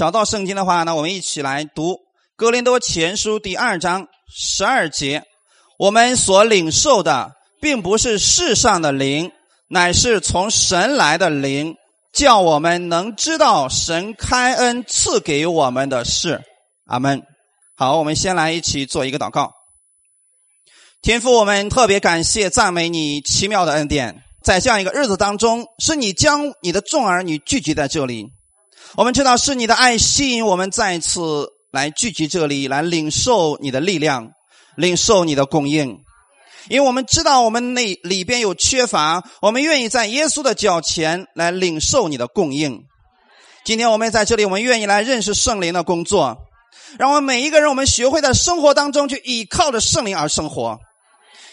找到圣经的话，那我们一起来读《哥林多前书》第二章十二节。我们所领受的，并不是世上的灵，乃是从神来的灵，叫我们能知道神开恩赐给我们的事。阿门。好，我们先来一起做一个祷告。天父，我们特别感谢赞美你奇妙的恩典，在这样一个日子当中，是你将你的众儿女聚集在这里。我们知道是你的爱吸引我们再次来聚集这里，来领受你的力量，领受你的供应。因为我们知道我们那里边有缺乏，我们愿意在耶稣的脚前来领受你的供应。今天我们在这里，我们愿意来认识圣灵的工作，让我们每一个人，我们学会在生活当中去依靠着圣灵而生活。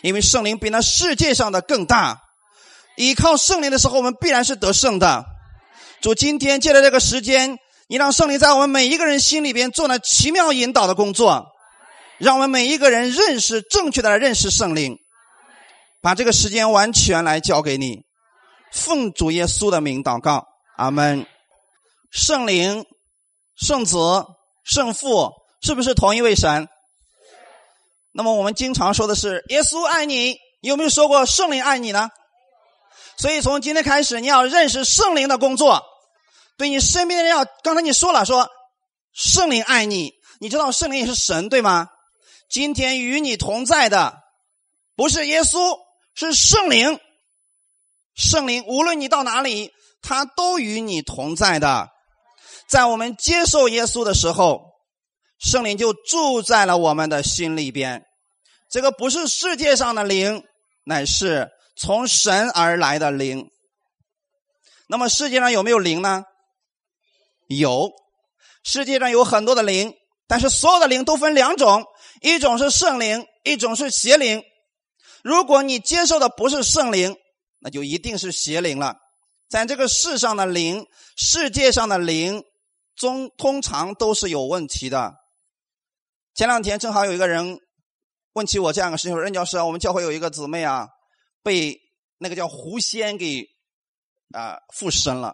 因为圣灵比那世界上的更大，依靠圣灵的时候，我们必然是得胜的。主，今天借着这个时间，你让圣灵在我们每一个人心里边做那奇妙引导的工作，让我们每一个人认识正确的认识圣灵，把这个时间完全来交给你，奉主耶稣的名祷告，阿门。圣灵、圣子、圣父，是不是同一位神？那么我们经常说的是耶稣爱你，有没有说过圣灵爱你呢？所以从今天开始，你要认识圣灵的工作，对你身边的人要。刚才你说了，说圣灵爱你，你知道圣灵也是神对吗？今天与你同在的不是耶稣，是圣灵。圣灵无论你到哪里，他都与你同在的。在我们接受耶稣的时候，圣灵就住在了我们的心里边。这个不是世界上的灵，乃是从神而来的灵。那么世界上有没有灵呢？有，世界上有很多的灵，但是所有的灵都分两种：一种是圣灵，一种是邪灵。如果你接受的不是圣灵，那就一定是邪灵了。在这个世上的灵，世界上的灵，中通常都是有问题的。前两天正好有一个人。问起我这样的事情，任教师，我们教会有一个姊妹啊，被那个叫狐仙给啊附身了，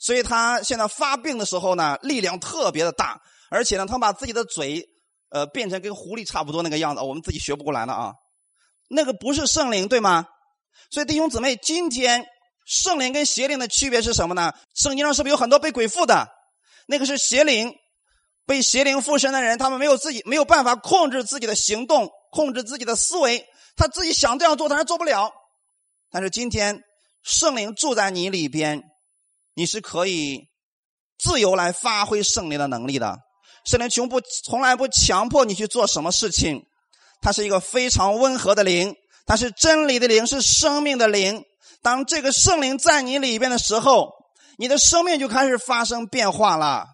所以他现在发病的时候呢，力量特别的大，而且呢，他把自己的嘴呃变成跟狐狸差不多那个样子，我们自己学不过来了啊。那个不是圣灵对吗？所以弟兄姊妹，今天圣灵跟邪灵的区别是什么呢？圣经上是不是有很多被鬼附的？那个是邪灵，被邪灵附身的人，他们没有自己没有办法控制自己的行动。控制自己的思维，他自己想这样做，但是做不了。但是今天圣灵住在你里边，你是可以自由来发挥圣灵的能力的。圣灵从不从来不强迫你去做什么事情，它是一个非常温和的灵，它是真理的灵，是生命的灵。当这个圣灵在你里边的时候，你的生命就开始发生变化了。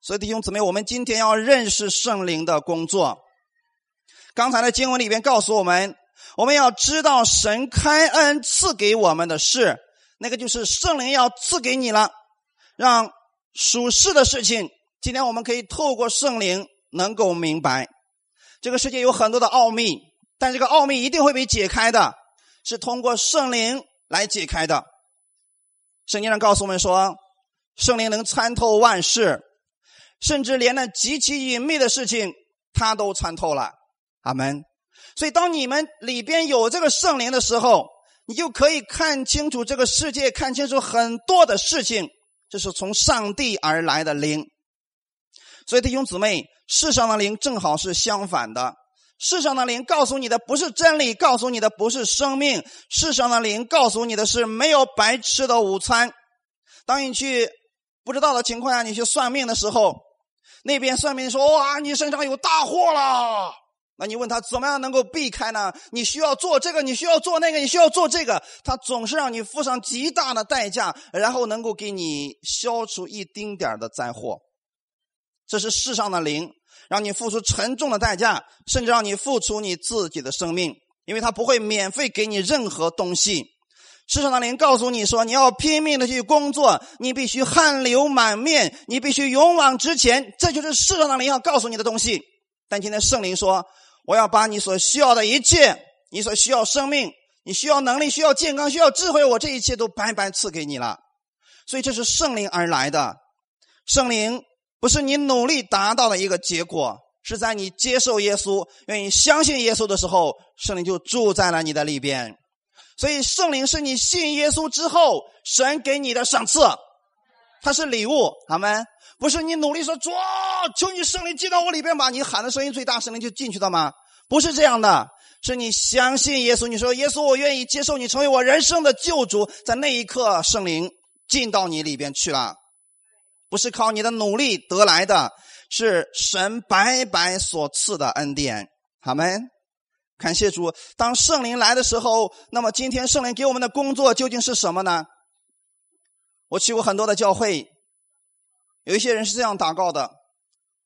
所以弟兄姊妹，我们今天要认识圣灵的工作。刚才的经文里边告诉我们，我们要知道神开恩赐给我们的事，那个就是圣灵要赐给你了，让属世的事情，今天我们可以透过圣灵能够明白，这个世界有很多的奥秘，但这个奥秘一定会被解开的，是通过圣灵来解开的。圣经上告诉我们说，圣灵能参透万事，甚至连那极其隐秘的事情，他都参透了。阿门。所以，当你们里边有这个圣灵的时候，你就可以看清楚这个世界，看清楚很多的事情。这是从上帝而来的灵。所以，弟兄姊妹，世上的灵正好是相反的。世上的灵告诉你的不是真理，告诉你的不是生命。世上的灵告诉你的是没有白吃的午餐。当你去不知道的情况下，你去算命的时候，那边算命说：“哇，你身上有大祸了。”那你问他怎么样能够避开呢？你需要做这个，你需要做那个，你需要做这个。他总是让你付上极大的代价，然后能够给你消除一丁点的灾祸。这是世上的灵，让你付出沉重的代价，甚至让你付出你自己的生命，因为他不会免费给你任何东西。世上的灵告诉你说，你要拼命的去工作，你必须汗流满面，你必须勇往直前。这就是世上的灵要告诉你的东西。但今天圣灵说。我要把你所需要的一切，你所需要生命，你需要能力，需要健康，需要智慧，我这一切都白白赐给你了。所以这是圣灵而来的，圣灵不是你努力达到的一个结果，是在你接受耶稣、愿意相信耶稣的时候，圣灵就住在了你的里边。所以，圣灵是你信耶稣之后，神给你的赏赐，它是礼物，好吗？不是你努力说主，求你圣灵进到我里边吧，你喊的声音最大，圣灵就进去了吗？不是这样的，是你相信耶稣，你说耶稣，我愿意接受你成为我人生的救主，在那一刻，圣灵进到你里边去了，不是靠你的努力得来的，是神白白所赐的恩典，好吗？感谢主，当圣灵来的时候，那么今天圣灵给我们的工作究竟是什么呢？我去过很多的教会，有一些人是这样祷告的：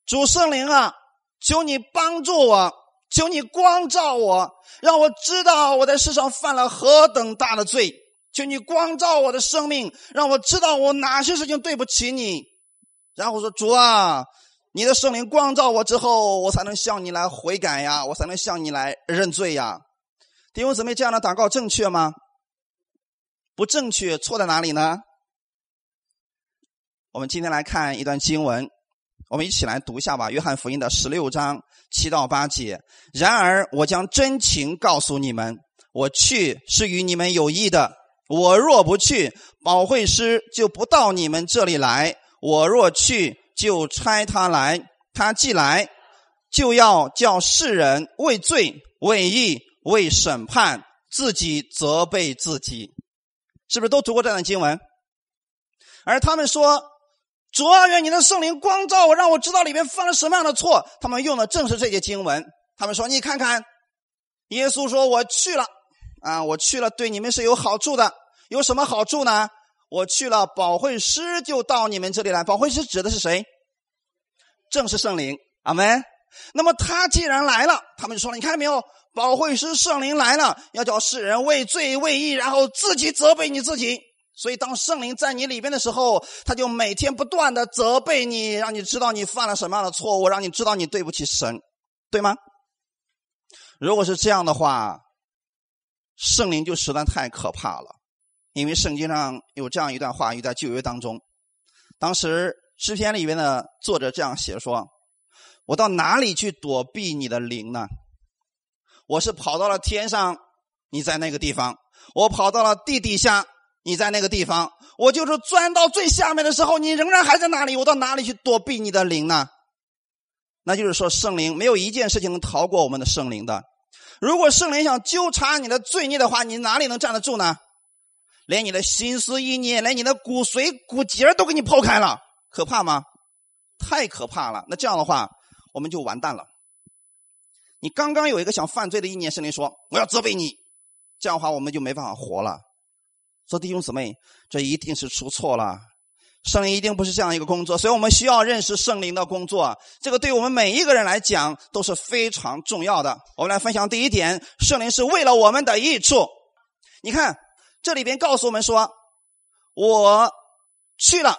主圣灵啊，求你帮助我，求你光照我，让我知道我在世上犯了何等大的罪。求你光照我的生命，让我知道我哪些事情对不起你。然后说主啊。你的圣灵光照我之后，我才能向你来悔改呀，我才能向你来认罪呀。弟兄姊妹，这样的祷告正确吗？不正确，错在哪里呢？我们今天来看一段经文，我们一起来读一下吧。约翰福音的十六章七到八节。然而，我将真情告诉你们，我去是与你们有益的。我若不去，保惠师就不到你们这里来；我若去，就差他来，他既来，就要叫世人为罪、为义、为审判，自己责备自己，是不是都读过这段经文？而他们说：“主啊，愿你的圣灵光照我，让我知道里面犯了什么样的错。”他们用的正是这些经文。他们说：“你看看，耶稣说我去了啊，我去了，对你们是有好处的。有什么好处呢？”我去了，保惠师就到你们这里来。保惠师指的是谁？正是圣灵，阿门。那么他既然来了，他们就说了：“你看到没有？保惠师圣灵来了，要叫世人为罪为义，然后自己责备你自己。所以当圣灵在你里边的时候，他就每天不断的责备你，让你知道你犯了什么样的错误，让你知道你对不起神，对吗？如果是这样的话，圣灵就实在太可怕了。”因为圣经上有这样一段话语，在旧约当中，当时诗篇里面的作者这样写说：“我到哪里去躲避你的灵呢？我是跑到了天上，你在那个地方；我跑到了地底下，你在那个地方；我就是钻到最下面的时候，你仍然还在那里。我到哪里去躲避你的灵呢？那就是说，圣灵没有一件事情能逃过我们的圣灵的。如果圣灵想纠察你的罪孽的话，你哪里能站得住呢？”连你的心思意念，连你的骨髓骨节都给你剖开了，可怕吗？太可怕了！那这样的话，我们就完蛋了。你刚刚有一个想犯罪的意念，圣灵说我要责备你，这样的话我们就没办法活了。说弟兄姊妹，这一定是出错了，圣灵一定不是这样一个工作，所以我们需要认识圣灵的工作。这个对我们每一个人来讲都是非常重要的。我们来分享第一点：圣灵是为了我们的益处。你看。这里边告诉我们说，我去了，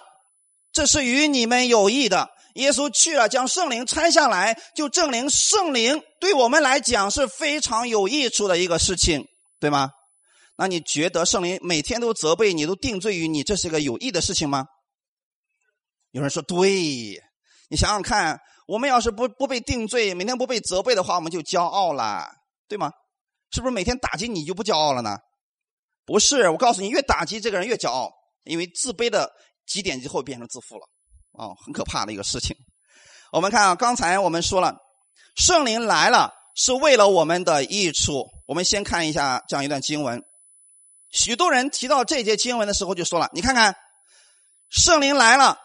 这是与你们有益的。耶稣去了，将圣灵拆下来，就证明圣灵对我们来讲是非常有益处的一个事情，对吗？那你觉得圣灵每天都责备你，都定罪于你，这是个有益的事情吗？有人说对，你想想看，我们要是不不被定罪，每天不被责备的话，我们就骄傲了，对吗？是不是每天打击你就不骄傲了呢？不是，我告诉你，越打击这个人越骄傲，因为自卑的极点之后变成自负了，啊，很可怕的一个事情。我们看啊，刚才我们说了，圣灵来了是为了我们的益处。我们先看一下这样一段经文，许多人提到这节经文的时候就说了，你看看，圣灵来了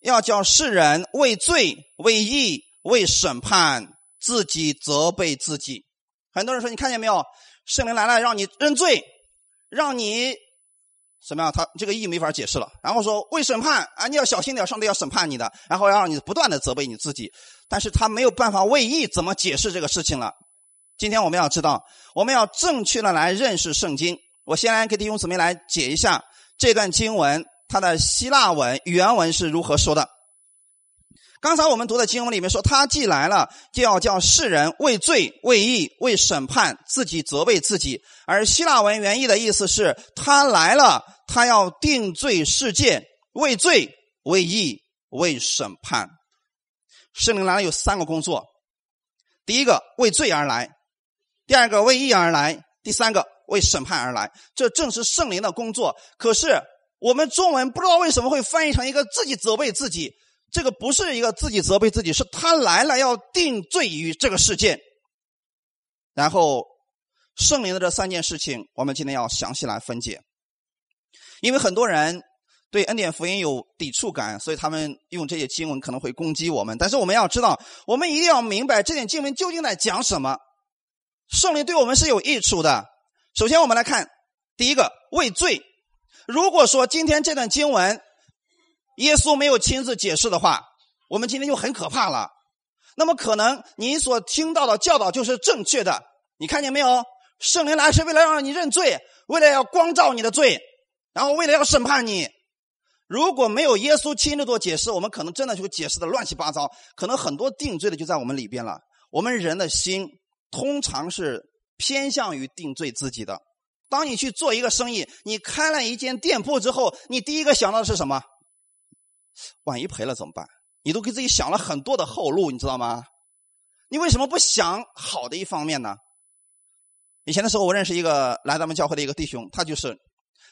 要叫世人为罪、为义、为审判，自己责备自己。很多人说，你看见没有，圣灵来了让你认罪。让你什么样？他这个义没法解释了。然后说为审判啊，你要小心点，上帝要审判你的。然后要让你不断的责备你自己，但是他没有办法为义，怎么解释这个事情了？今天我们要知道，我们要正确的来认识圣经。我先来给弟兄姊妹来解一下这段经文，它的希腊文原文是如何说的。刚才我们读的经文里面说，他既来了，就要叫世人为罪、为义、为审判，自己责备自己。而希腊文原意的意思是，他来了，他要定罪世界，为罪、为义、为审判。圣灵来了有三个工作：第一个为罪而来，第二个为义而来，第三个为审判而来。这正是圣灵的工作。可是我们中文不知道为什么会翻译成一个自己责备自己，这个不是一个自己责备自己，是他来了要定罪于这个世界。然后圣灵的这三件事情，我们今天要详细来分解，因为很多人。对恩典福音有抵触感，所以他们用这些经文可能会攻击我们。但是我们要知道，我们一定要明白这点经文究竟在讲什么。圣灵对我们是有益处的。首先，我们来看第一个畏罪。如果说今天这段经文耶稣没有亲自解释的话，我们今天就很可怕了。那么，可能你所听到的教导就是正确的。你看见没有？圣灵来是为了让你认罪，为了要光照你的罪，然后为了要审判你。如果没有耶稣亲自做解释，我们可能真的就解释的乱七八糟，可能很多定罪的就在我们里边了。我们人的心通常是偏向于定罪自己的。当你去做一个生意，你开了一间店铺之后，你第一个想到的是什么？万一赔了怎么办？你都给自己想了很多的后路，你知道吗？你为什么不想好的一方面呢？以前的时候，我认识一个来咱们教会的一个弟兄，他就是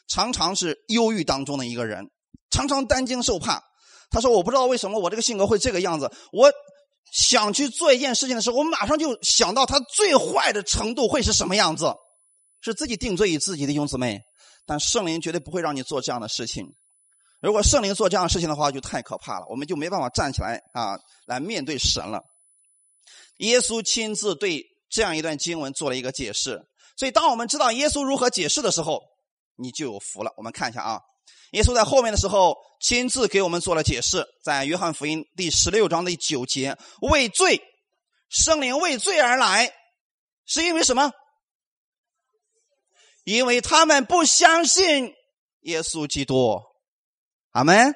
常常是忧郁当中的一个人。常常担惊受怕，他说：“我不知道为什么我这个性格会这个样子。我想去做一件事情的时候，我马上就想到他最坏的程度会是什么样子，是自己定罪于自己的兄姊妹。但圣灵绝对不会让你做这样的事情。如果圣灵做这样的事情的话，就太可怕了，我们就没办法站起来啊，来面对神了。耶稣亲自对这样一段经文做了一个解释，所以当我们知道耶稣如何解释的时候，你就有福了。我们看一下啊。”耶稣在后面的时候亲自给我们做了解释，在约翰福音第十六章的第九节，为罪，圣灵为罪而来，是因为什么？因为他们不相信耶稣基督。阿门，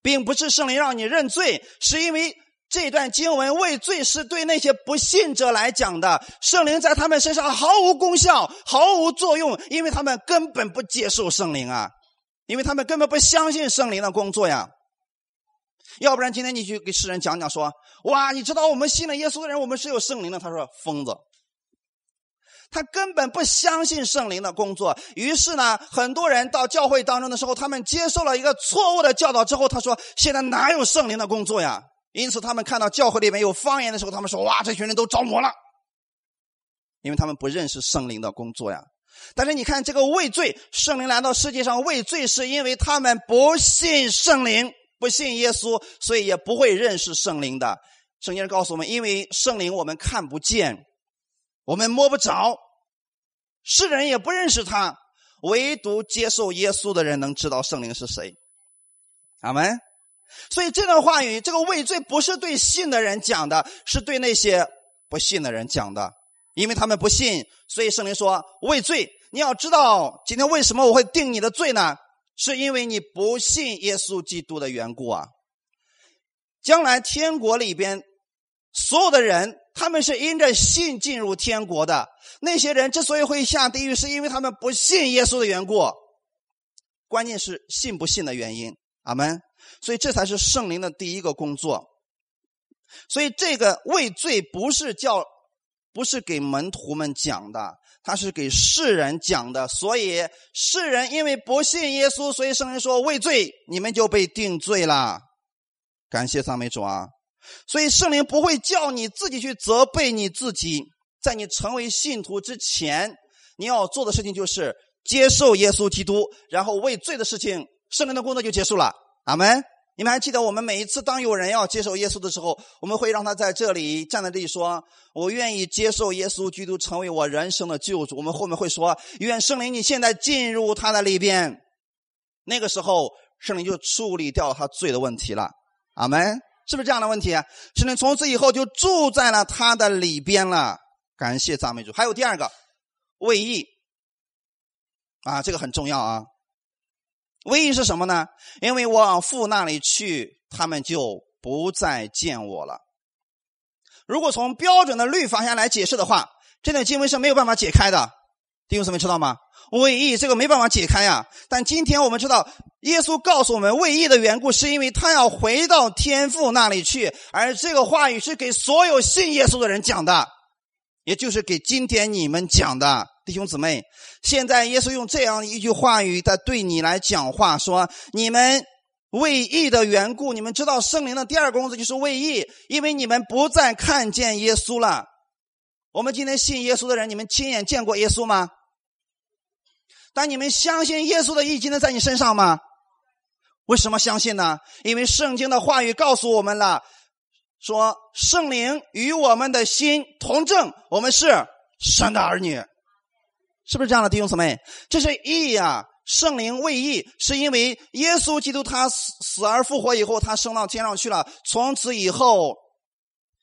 并不是圣灵让你认罪，是因为这段经文为罪是对那些不信者来讲的，圣灵在他们身上毫无功效，毫无作用，因为他们根本不接受圣灵啊。因为他们根本不相信圣灵的工作呀，要不然今天你去给世人讲讲说，哇，你知道我们信了耶稣的人，我们是有圣灵的。他说疯子，他根本不相信圣灵的工作。于是呢，很多人到教会当中的时候，他们接受了一个错误的教导之后，他说现在哪有圣灵的工作呀？因此他们看到教会里面有方言的时候，他们说哇，这群人都着魔了，因为他们不认识圣灵的工作呀。但是你看，这个畏罪，圣灵来到世界上畏罪，是因为他们不信圣灵，不信耶稣，所以也不会认识圣灵的。圣经告诉我们，因为圣灵我们看不见，我们摸不着，世人也不认识他，唯独接受耶稣的人能知道圣灵是谁。阿门。所以这段话语，这个畏罪不是对信的人讲的，是对那些不信的人讲的。因为他们不信，所以圣灵说畏罪。你要知道，今天为什么我会定你的罪呢？是因为你不信耶稣基督的缘故啊。将来天国里边所有的人，他们是因着信进入天国的。那些人之所以会下地狱，是因为他们不信耶稣的缘故。关键是信不信的原因。阿门。所以这才是圣灵的第一个工作。所以这个畏罪不是叫。不是给门徒们讲的，他是给世人讲的。所以世人因为不信耶稣，所以圣人说畏罪，你们就被定罪了。感谢赞美主啊！所以圣灵不会叫你自己去责备你自己。在你成为信徒之前，你要做的事情就是接受耶稣基督，然后畏罪的事情，圣灵的工作就结束了。阿门。你们还记得我们每一次当有人要接受耶稣的时候，我们会让他在这里站在这里说：“我愿意接受耶稣基督成为我人生的救主。”我们后面会说：“愿圣灵你现在进入他的里边。”那个时候，圣灵就处理掉他罪的问题了。阿门，是不是这样的问题？圣灵从此以后就住在了他的里边了。感谢赞美主。还有第二个，为义啊，这个很重要啊。唯一是什么呢？因为我往父那里去，他们就不再见我了。如果从标准的律法下来解释的话，这段经文是没有办法解开的。弟兄姊妹知道吗？为义这个没办法解开呀。但今天我们知道，耶稣告诉我们，为义的缘故是因为他要回到天父那里去，而这个话语是给所有信耶稣的人讲的，也就是给今天你们讲的弟兄姊妹。现在耶稣用这样一句话语在对你来讲话，说你们为义的缘故，你们知道圣灵的第二工作就是为义，因为你们不再看见耶稣了。我们今天信耶稣的人，你们亲眼见过耶稣吗？但你们相信耶稣的义今天在你身上吗？为什么相信呢？因为圣经的话语告诉我们了，说圣灵与我们的心同证，我们是神的儿女，是不是这样的弟兄姊妹？这是义呀！圣灵为义，是因为耶稣基督他死死而复活以后，他升到天上去了。从此以后，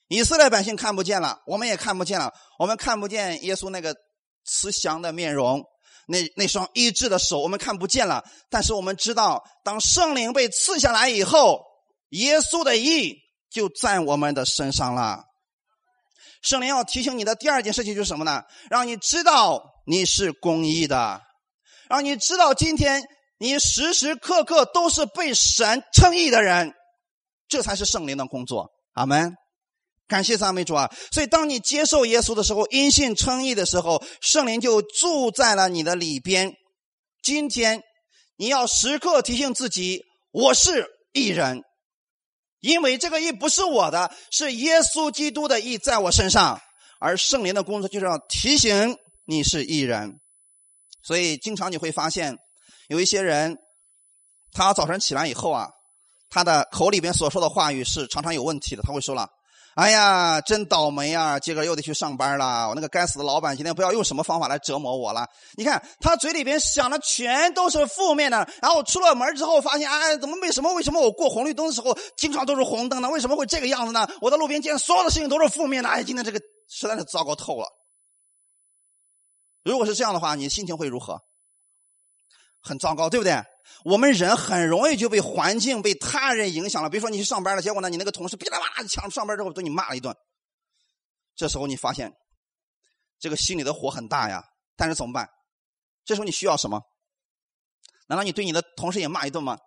以色列百姓看不见了，我们也看不见了，我们看不见耶稣那个慈祥的面容。那那双医治的手，我们看不见了，但是我们知道，当圣灵被赐下来以后，耶稣的义就在我们的身上了。圣灵要提醒你的第二件事情就是什么呢？让你知道你是公义的，让你知道今天你时时刻刻都是被神称义的人，这才是圣灵的工作。阿门。感谢赞美主啊！所以，当你接受耶稣的时候，因信称义的时候，圣灵就住在了你的里边。今天，你要时刻提醒自己：我是义人，因为这个义不是我的，是耶稣基督的义在我身上。而圣灵的工作就是要提醒你是义人。所以，经常你会发现，有一些人，他早晨起来以后啊，他的口里边所说的话语是常常有问题的。他会说了。哎呀，真倒霉呀！今个又得去上班了。我那个该死的老板今天不要用什么方法来折磨我了。你看他嘴里边想的全都是负面的，然后出了门之后发现，哎，怎么为什么为什么我过红绿灯的时候经常都是红灯呢？为什么会这个样子呢？我在路边见所有的事情都是负面的。哎，今天这个实在是糟糕透了。如果是这样的话，你心情会如何？很糟糕，对不对？我们人很容易就被环境、被他人影响了。比如说，你去上班了，结果呢，你那个同事噼里啪啦抢上班之后对你骂了一顿。这时候你发现，这个心里的火很大呀。但是怎么办？这时候你需要什么？难道你对你的同事也骂一顿吗？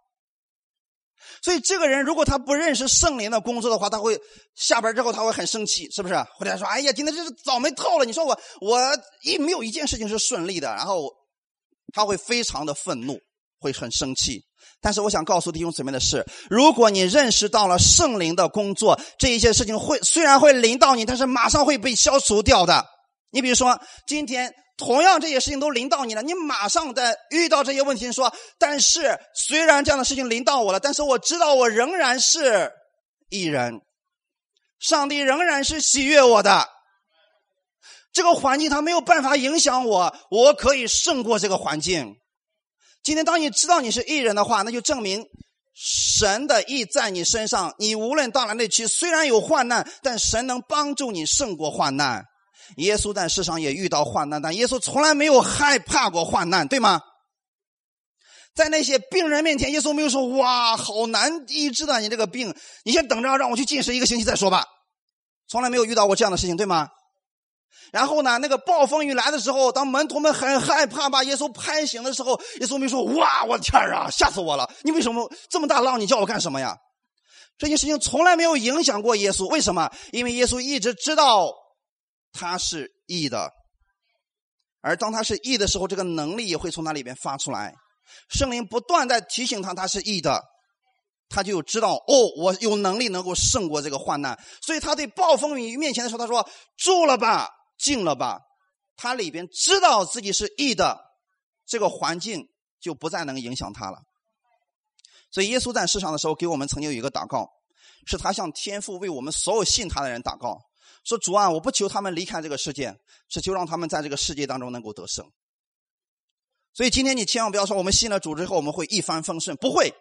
所以，这个人如果他不认识圣灵的工作的话，他会下班之后他会很生气，是不是？回来说：“哎呀，今天这是倒霉透了！你说我我一没有一件事情是顺利的。”然后他会非常的愤怒。会很生气，但是我想告诉弟兄姊妹的是，如果你认识到了圣灵的工作，这一些事情会虽然会临到你，但是马上会被消除掉的。你比如说，今天同样这些事情都临到你了，你马上在遇到这些问题说，但是虽然这样的事情临到我了，但是我知道我仍然是一人，上帝仍然是喜悦我的。这个环境它没有办法影响我，我可以胜过这个环境。今天，当你知道你是艺人的话，那就证明神的意在你身上。你无论到了那区，虽然有患难，但神能帮助你胜过患难。耶稣在世上也遇到患难，但耶稣从来没有害怕过患难，对吗？在那些病人面前，耶稣没有说：“哇，好难医治的，你这个病，你先等着，让我去进食一个星期再说吧。”从来没有遇到过这样的事情，对吗？然后呢？那个暴风雨来的时候，当门徒们很害怕把耶稣拍醒的时候，耶稣没说：“哇，我的天啊，吓死我了！你为什么这么大浪？你叫我干什么呀？”这件事情从来没有影响过耶稣。为什么？因为耶稣一直知道他是义的，而当他是义的时候，这个能力也会从那里边发出来。圣灵不断在提醒他他是义的，他就知道哦，我有能力能够胜过这个患难。所以他对暴风雨面前的时候，他说：“住了吧。”静了吧，他里边知道自己是义的，这个环境就不再能影响他了。所以耶稣在世上的时候，给我们曾经有一个祷告，是他向天父为我们所有信他的人祷告，说主啊，我不求他们离开这个世界，是求让他们在这个世界当中能够得胜。所以今天你千万不要说我们信了主之后我们会一帆风顺，不会，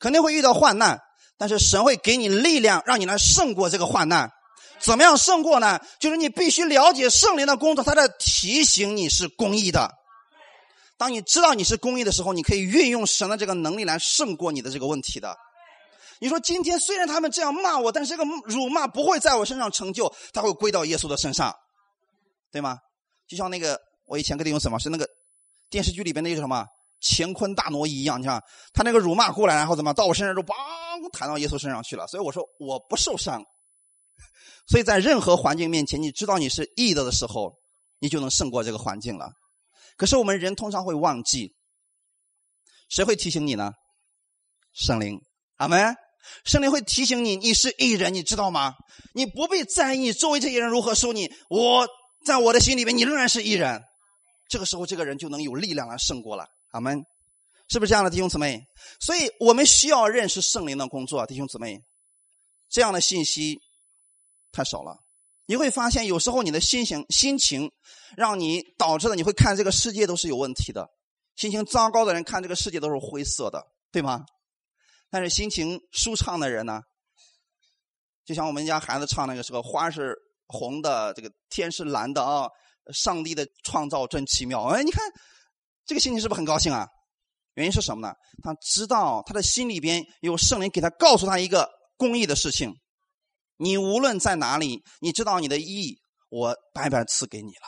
肯定会遇到患难，但是神会给你力量，让你来胜过这个患难。怎么样胜过呢？就是你必须了解圣灵的工作，他在提醒你是公义的。当你知道你是公义的时候，你可以运用神的这个能力来胜过你的这个问题的。你说今天虽然他们这样骂我，但是这个辱骂不会在我身上成就，他会归到耶稣的身上，对吗？就像那个我以前跟弟兄什么是那个电视剧里边那个什么乾坤大挪移一样，你看他那个辱骂过来，然后怎么到我身上就梆弹到耶稣身上去了。所以我说我不受伤。所以在任何环境面前，你知道你是义的的时候，你就能胜过这个环境了。可是我们人通常会忘记，谁会提醒你呢？圣灵，阿门。圣灵会提醒你，你是艺人，你知道吗？你不必在意周围这些人如何说你。我在我的心里面，你仍然是艺人。这个时候，这个人就能有力量来胜过了。阿门，是不是这样的，弟兄姊妹？所以我们需要认识圣灵的工作，弟兄姊妹。这样的信息。太少了，你会发现有时候你的心情心情让你导致的，你会看这个世界都是有问题的。心情糟糕的人看这个世界都是灰色的，对吗？但是心情舒畅的人呢，就像我们家孩子唱那个时候，花是红的，这个天是蓝的啊！上帝的创造真奇妙。哎，你看这个心情是不是很高兴啊？原因是什么呢？他知道他的心里边有圣灵给他告诉他一个公益的事情。你无论在哪里，你知道你的义，我白白赐给你了。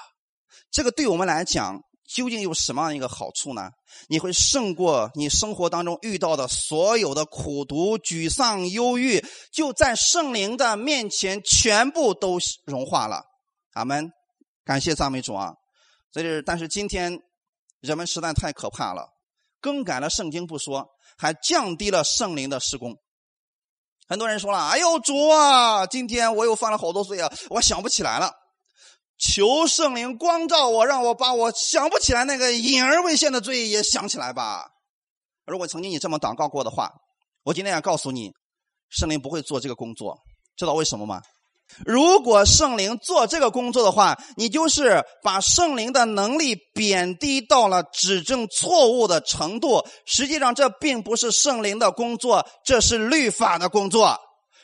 这个对我们来讲，究竟有什么样一个好处呢？你会胜过你生活当中遇到的所有的苦毒、沮丧、忧郁，就在圣灵的面前全部都融化了。阿门！感谢赞美主啊！所以，但是今天人们实在太可怕了，更改了圣经不说，还降低了圣灵的施工。很多人说了：“哎呦，主啊，今天我又犯了好多罪啊，我想不起来了。求圣灵光照我，让我把我想不起来那个隐而未现的罪也想起来吧。如果曾经你这么祷告过的话，我今天要告诉你，圣灵不会做这个工作，知道为什么吗？”如果圣灵做这个工作的话，你就是把圣灵的能力贬低到了指正错误的程度。实际上，这并不是圣灵的工作，这是律法的工作。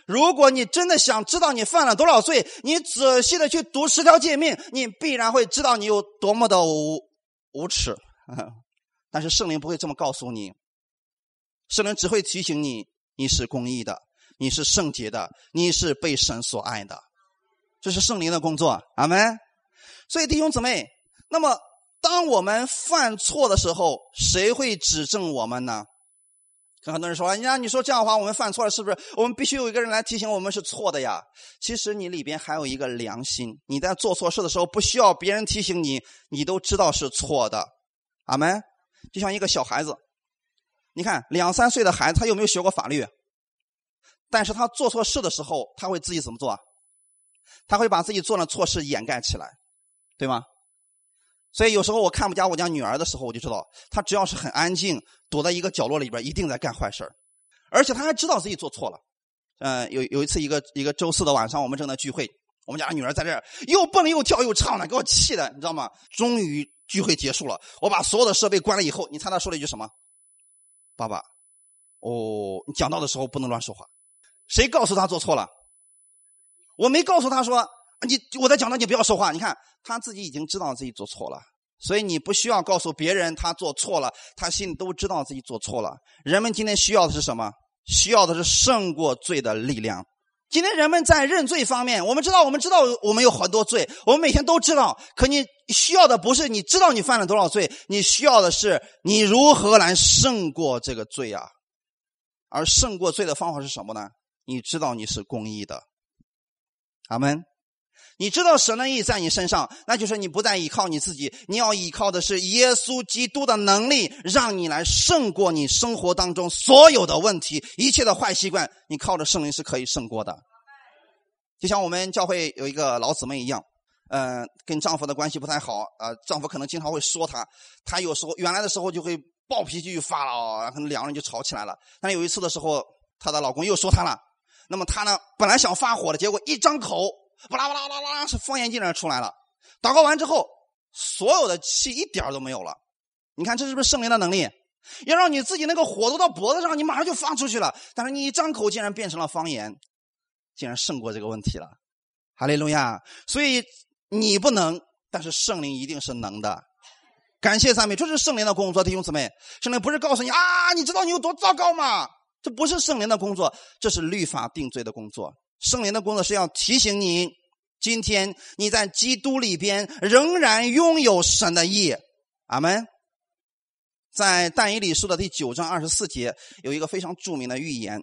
如果你真的想知道你犯了多少罪，你仔细的去读十条诫命，你必然会知道你有多么的无无耻。但是圣灵不会这么告诉你，圣灵只会提醒你，你是公义的。你是圣洁的，你是被神所爱的，这是圣灵的工作，阿门。所以弟兄姊妹，那么当我们犯错的时候，谁会指正我们呢？很多人说：“哎呀，你说这样的话，我们犯错了，是不是？我们必须有一个人来提醒我们是错的呀？”其实你里边还有一个良心，你在做错事的时候，不需要别人提醒你，你都知道是错的，阿门。就像一个小孩子，你看两三岁的孩子，他有没有学过法律？但是他做错事的时候，他会自己怎么做？他会把自己做的错事掩盖起来，对吗？所以有时候我看不家我家女儿的时候，我就知道她只要是很安静，躲在一个角落里边，一定在干坏事而且她还知道自己做错了。嗯，有有一次一个一个周四的晚上，我们正在聚会，我们家女儿在这儿又蹦又跳又唱的，给我气的，你知道吗？终于聚会结束了，我把所有的设备关了以后，你猜她说了一句什么？爸爸，哦，你讲到的时候不能乱说话。谁告诉他做错了？我没告诉他说你我在讲的，你不要说话。你看他自己已经知道自己做错了，所以你不需要告诉别人他做错了，他心里都知道自己做错了。人们今天需要的是什么？需要的是胜过罪的力量。今天人们在认罪方面，我们知道，我们知道我们有很多罪，我们每天都知道。可你需要的不是你知道你犯了多少罪，你需要的是你如何来胜过这个罪啊？而胜过罪的方法是什么呢？你知道你是公义的，阿门。你知道神的意在你身上，那就是你不再依靠你自己，你要依靠的是耶稣基督的能力，让你来胜过你生活当中所有的问题，一切的坏习惯，你靠着圣灵是可以胜过的。就像我们教会有一个老姊妹一样，嗯，跟丈夫的关系不太好，啊，丈夫可能经常会说她，她有时候原来的时候就会暴脾气就发了，可能两个人就吵起来了。但有一次的时候，她的老公又说她了。那么她呢？本来想发火的，结果一张口，巴拉巴拉巴拉拉，是方言竟然出来了。祷告完之后，所有的气一点都没有了。你看这是不是圣灵的能力？要让你自己那个火都到脖子上，你马上就发出去了。但是你一张口，竟然变成了方言，竟然胜过这个问题了。哈利路亚！所以你不能，但是圣灵一定是能的。感谢赞美，这是圣灵的工作，弟兄姊妹。圣灵不是告诉你啊，你知道你有多糟糕吗？这不是圣灵的工作，这是律法定罪的工作。圣灵的工作是要提醒你，今天你在基督里边仍然拥有神的意。阿门。在但以理书的第九章二十四节有一个非常著名的预言，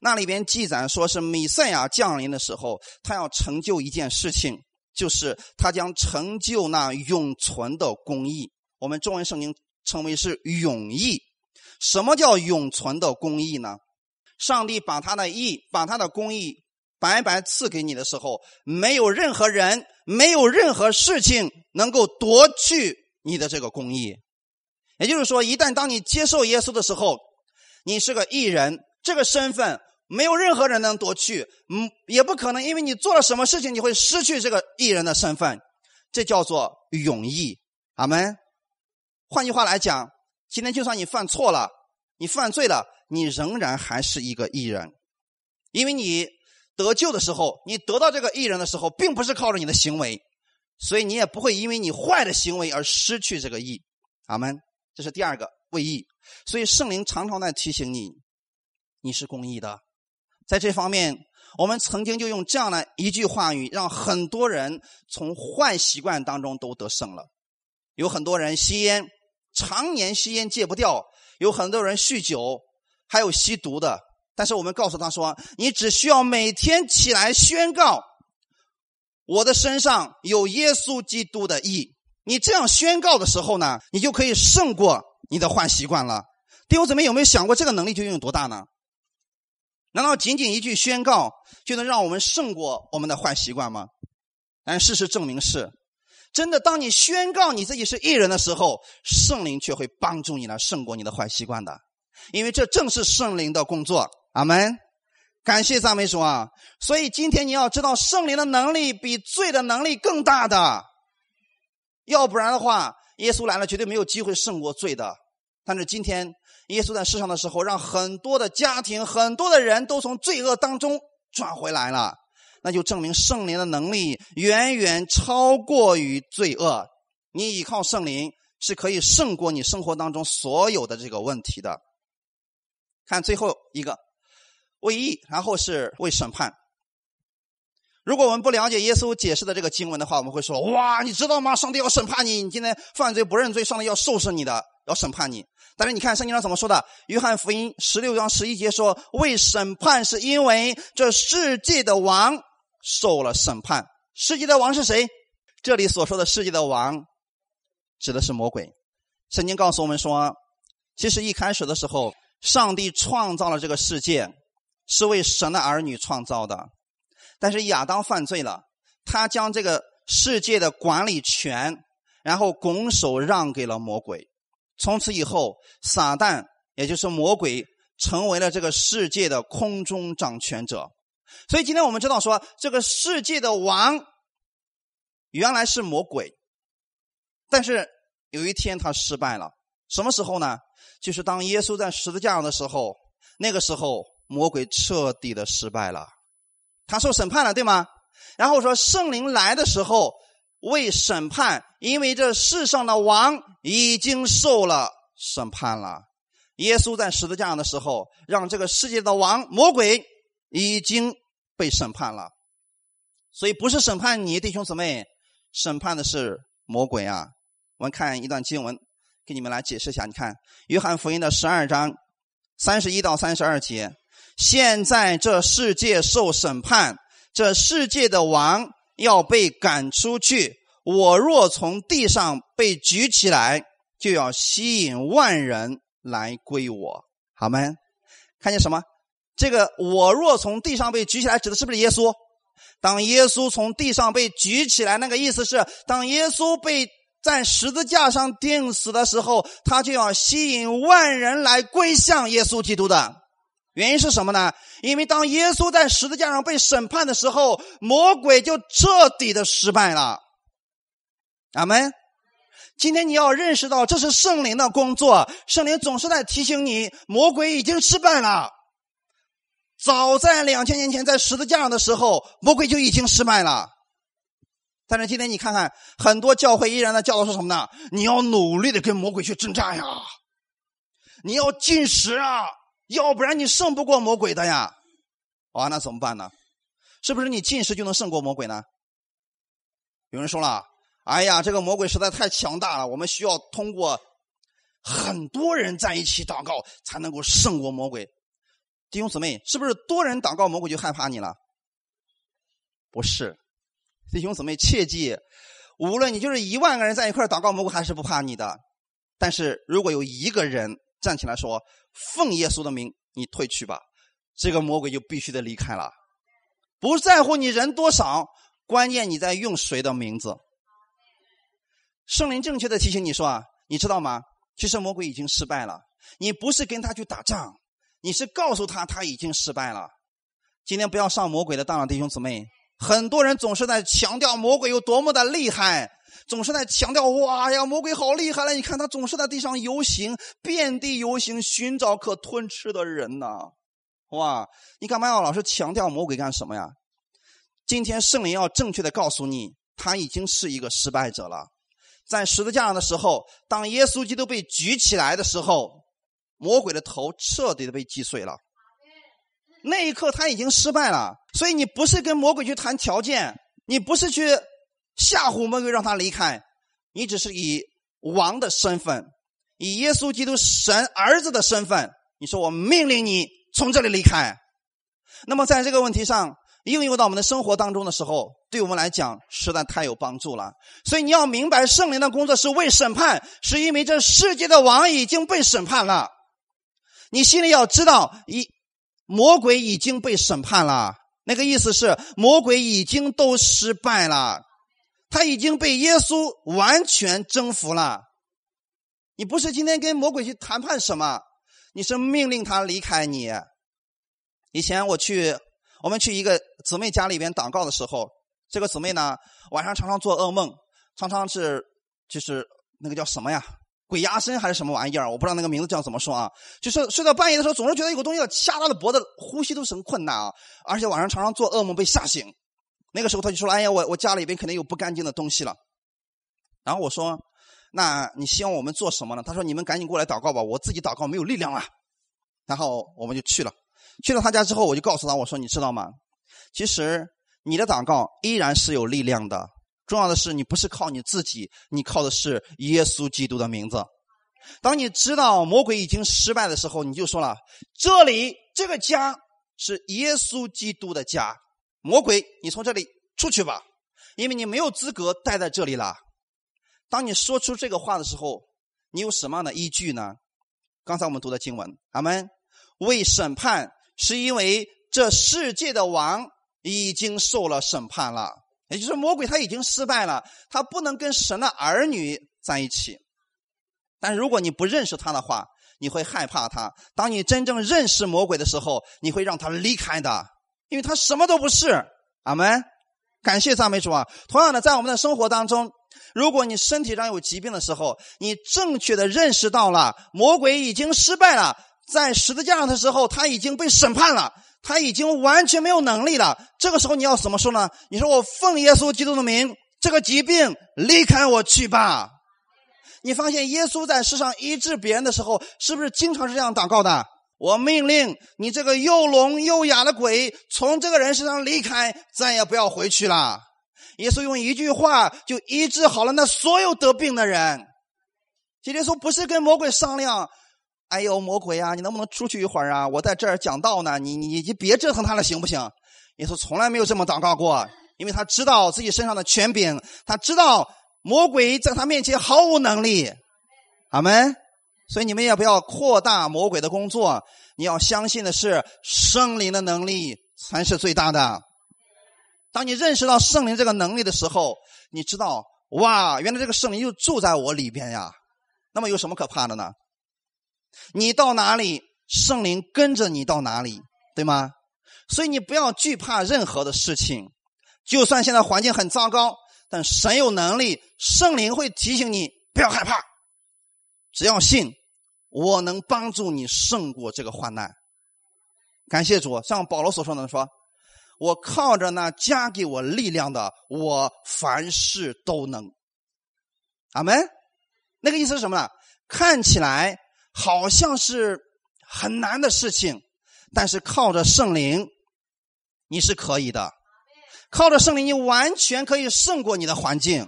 那里边记载说是米赛亚降临的时候，他要成就一件事情，就是他将成就那永存的公义。我们中文圣经称为是永义。什么叫永存的公义呢？上帝把他的义、把他的公义白白赐给你的时候，没有任何人、没有任何事情能够夺去你的这个公义。也就是说，一旦当你接受耶稣的时候，你是个异人，这个身份没有任何人能夺去，嗯，也不可能因为你做了什么事情，你会失去这个异人的身份。这叫做永义。阿门。换句话来讲，今天就算你犯错了，你犯罪了，你仍然还是一个义人，因为你得救的时候，你得到这个义人的时候，并不是靠着你的行为，所以你也不会因为你坏的行为而失去这个义。阿门。这是第二个为义，所以圣灵常常在提醒你，你是公义的。在这方面，我们曾经就用这样的一句话语，让很多人从坏习惯当中都得胜了。有很多人吸烟，常年吸烟戒不掉；有很多人酗酒，还有吸毒的。但是我们告诉他说：“你只需要每天起来宣告，我的身上有耶稣基督的义。”你这样宣告的时候呢，你就可以胜过你的坏习惯了。弟兄姊妹，有没有想过这个能力究竟有多大呢？难道仅仅一句宣告就能让我们胜过我们的坏习惯吗？但事实证明是，真的。当你宣告你自己是艺人的时候，圣灵却会帮助你来胜过你的坏习惯的，因为这正是圣灵的工作。阿门。感谢赞美主啊！所以今天你要知道，圣灵的能力比罪的能力更大的。要不然的话，耶稣来了绝对没有机会胜过罪的。但是今天耶稣在世上的时候，让很多的家庭、很多的人都从罪恶当中转回来了，那就证明圣灵的能力远远超过于罪恶。你依靠圣灵是可以胜过你生活当中所有的这个问题的。看最后一个为义，然后是为审判。如果我们不了解耶稣解释的这个经文的话，我们会说：哇，你知道吗？上帝要审判你，你今天犯罪不认罪，上帝要收拾你的，要审判你。但是你看圣经上怎么说的？约翰福音十六章十一节说：为审判是因为这世界的王受了审判。世界的王是谁？这里所说的世界的王，指的是魔鬼。圣经告诉我们说，其实一开始的时候，上帝创造了这个世界，是为神的儿女创造的。但是亚当犯罪了，他将这个世界的管理权，然后拱手让给了魔鬼。从此以后，撒旦也就是魔鬼，成为了这个世界的空中掌权者。所以今天我们知道说，这个世界的王原来是魔鬼，但是有一天他失败了。什么时候呢？就是当耶稣在十字架上的时候，那个时候魔鬼彻底的失败了。他受审判了，对吗？然后说圣灵来的时候为审判，因为这世上的王已经受了审判了。耶稣在十字架上的时候，让这个世界的王魔鬼已经被审判了。所以不是审判你，弟兄姊妹，审判的是魔鬼啊！我们看一段经文，给你们来解释一下。你看《约翰福音》的十二章三十一到三十二节。现在这世界受审判，这世界的王要被赶出去。我若从地上被举起来，就要吸引万人来归我。好吗？看见什么？这个我若从地上被举起来，指的是不是耶稣？当耶稣从地上被举起来，那个意思是，当耶稣被在十字架上钉死的时候，他就要吸引万人来归向耶稣基督的。原因是什么呢？因为当耶稣在十字架上被审判的时候，魔鬼就彻底的失败了。阿门。今天你要认识到，这是圣灵的工作。圣灵总是在提醒你，魔鬼已经失败了。早在两千年前，在十字架上的时候，魔鬼就已经失败了。但是今天你看看，很多教会依然的教导是什么呢？你要努力的跟魔鬼去征战呀，你要进食啊。要不然你胜不过魔鬼的呀，啊，那怎么办呢？是不是你进食就能胜过魔鬼呢？有人说了：“哎呀，这个魔鬼实在太强大了，我们需要通过很多人在一起祷告才能够胜过魔鬼。”弟兄姊妹，是不是多人祷告魔鬼就害怕你了？不是，弟兄姊妹，切记，无论你就是一万个人在一块祷告，魔鬼还是不怕你的。但是如果有一个人站起来说：“奉耶稣的名，你退去吧。”这个魔鬼就必须得离开了。不在乎你人多少，关键你在用谁的名字。圣灵正确的提醒你说啊，你知道吗？其实魔鬼已经失败了。你不是跟他去打仗，你是告诉他他已经失败了。今天不要上魔鬼的当了，弟兄姊妹。很多人总是在强调魔鬼有多么的厉害，总是在强调哇呀，魔鬼好厉害了！你看他总是在地上游行，遍地游行，寻找可吞吃的人呢。哇，你干嘛要老是强调魔鬼干什么呀？今天圣灵要正确的告诉你，他已经是一个失败者了。在十字架上的时候，当耶稣基督被举起来的时候，魔鬼的头彻底的被击碎了。那一刻他已经失败了，所以你不是跟魔鬼去谈条件，你不是去吓唬魔鬼让他离开，你只是以王的身份，以耶稣基督神儿子的身份，你说我命令你从这里离开。那么在这个问题上应用到我们的生活当中的时候，对我们来讲实在太有帮助了。所以你要明白，圣灵的工作是为审判，是因为这世界的王已经被审判了。你心里要知道一。魔鬼已经被审判了，那个意思是魔鬼已经都失败了，他已经被耶稣完全征服了。你不是今天跟魔鬼去谈判什么，你是命令他离开你。以前我去，我们去一个姊妹家里边祷告的时候，这个姊妹呢晚上常常做噩梦，常常是就是那个叫什么呀？鬼压身还是什么玩意儿？我不知道那个名字叫怎么说啊？就是睡到半夜的时候，总是觉得有个东西要掐他的脖子，呼吸都很困难啊！而且晚上常常做噩梦被吓醒。那个时候他就说：“哎呀，我我家里边肯定有不干净的东西了。”然后我说：“那你希望我们做什么呢？”他说：“你们赶紧过来祷告吧，我自己祷告没有力量了。”然后我们就去了。去了他家之后，我就告诉他：“我说你知道吗？其实你的祷告依然是有力量的。”重要的是，你不是靠你自己，你靠的是耶稣基督的名字。当你知道魔鬼已经失败的时候，你就说了：“这里这个家是耶稣基督的家。”魔鬼，你从这里出去吧，因为你没有资格待在这里了。当你说出这个话的时候，你有什么样的依据呢？刚才我们读的经文，阿门。为审判，是因为这世界的王已经受了审判了。也就是魔鬼他已经失败了，他不能跟神的儿女在一起。但如果你不认识他的话，你会害怕他。当你真正认识魔鬼的时候，你会让他离开的，因为他什么都不是。阿门，感谢赞美主啊！同样的，在我们的生活当中，如果你身体上有疾病的时候，你正确的认识到了魔鬼已经失败了，在十字架上的时候，他已经被审判了。他已经完全没有能力了。这个时候你要怎么说呢？你说我奉耶稣基督的名，这个疾病离开我去吧。你发现耶稣在世上医治别人的时候，是不是经常是这样祷告的？我命令你这个又聋又哑的鬼从这个人身上离开，再也不要回去了。耶稣用一句话就医治好了那所有得病的人。今天说不是跟魔鬼商量。哎呦，魔鬼啊，你能不能出去一会儿啊？我在这儿讲道呢，你你你别折腾他了，行不行？耶稣从来没有这么祷告过，因为他知道自己身上的权柄，他知道魔鬼在他面前毫无能力。阿门。所以你们也不要扩大魔鬼的工作，你要相信的是圣灵的能力才是最大的。当你认识到圣灵这个能力的时候，你知道哇，原来这个圣灵就住在我里边呀。那么有什么可怕的呢？你到哪里，圣灵跟着你到哪里，对吗？所以你不要惧怕任何的事情，就算现在环境很糟糕，但神有能力，圣灵会提醒你不要害怕，只要信，我能帮助你胜过这个患难。感谢主，像保罗所说的说：“我靠着那加给我力量的，我凡事都能。”阿门。那个意思是什么呢？看起来。好像是很难的事情，但是靠着圣灵，你是可以的。靠着圣灵，你完全可以胜过你的环境，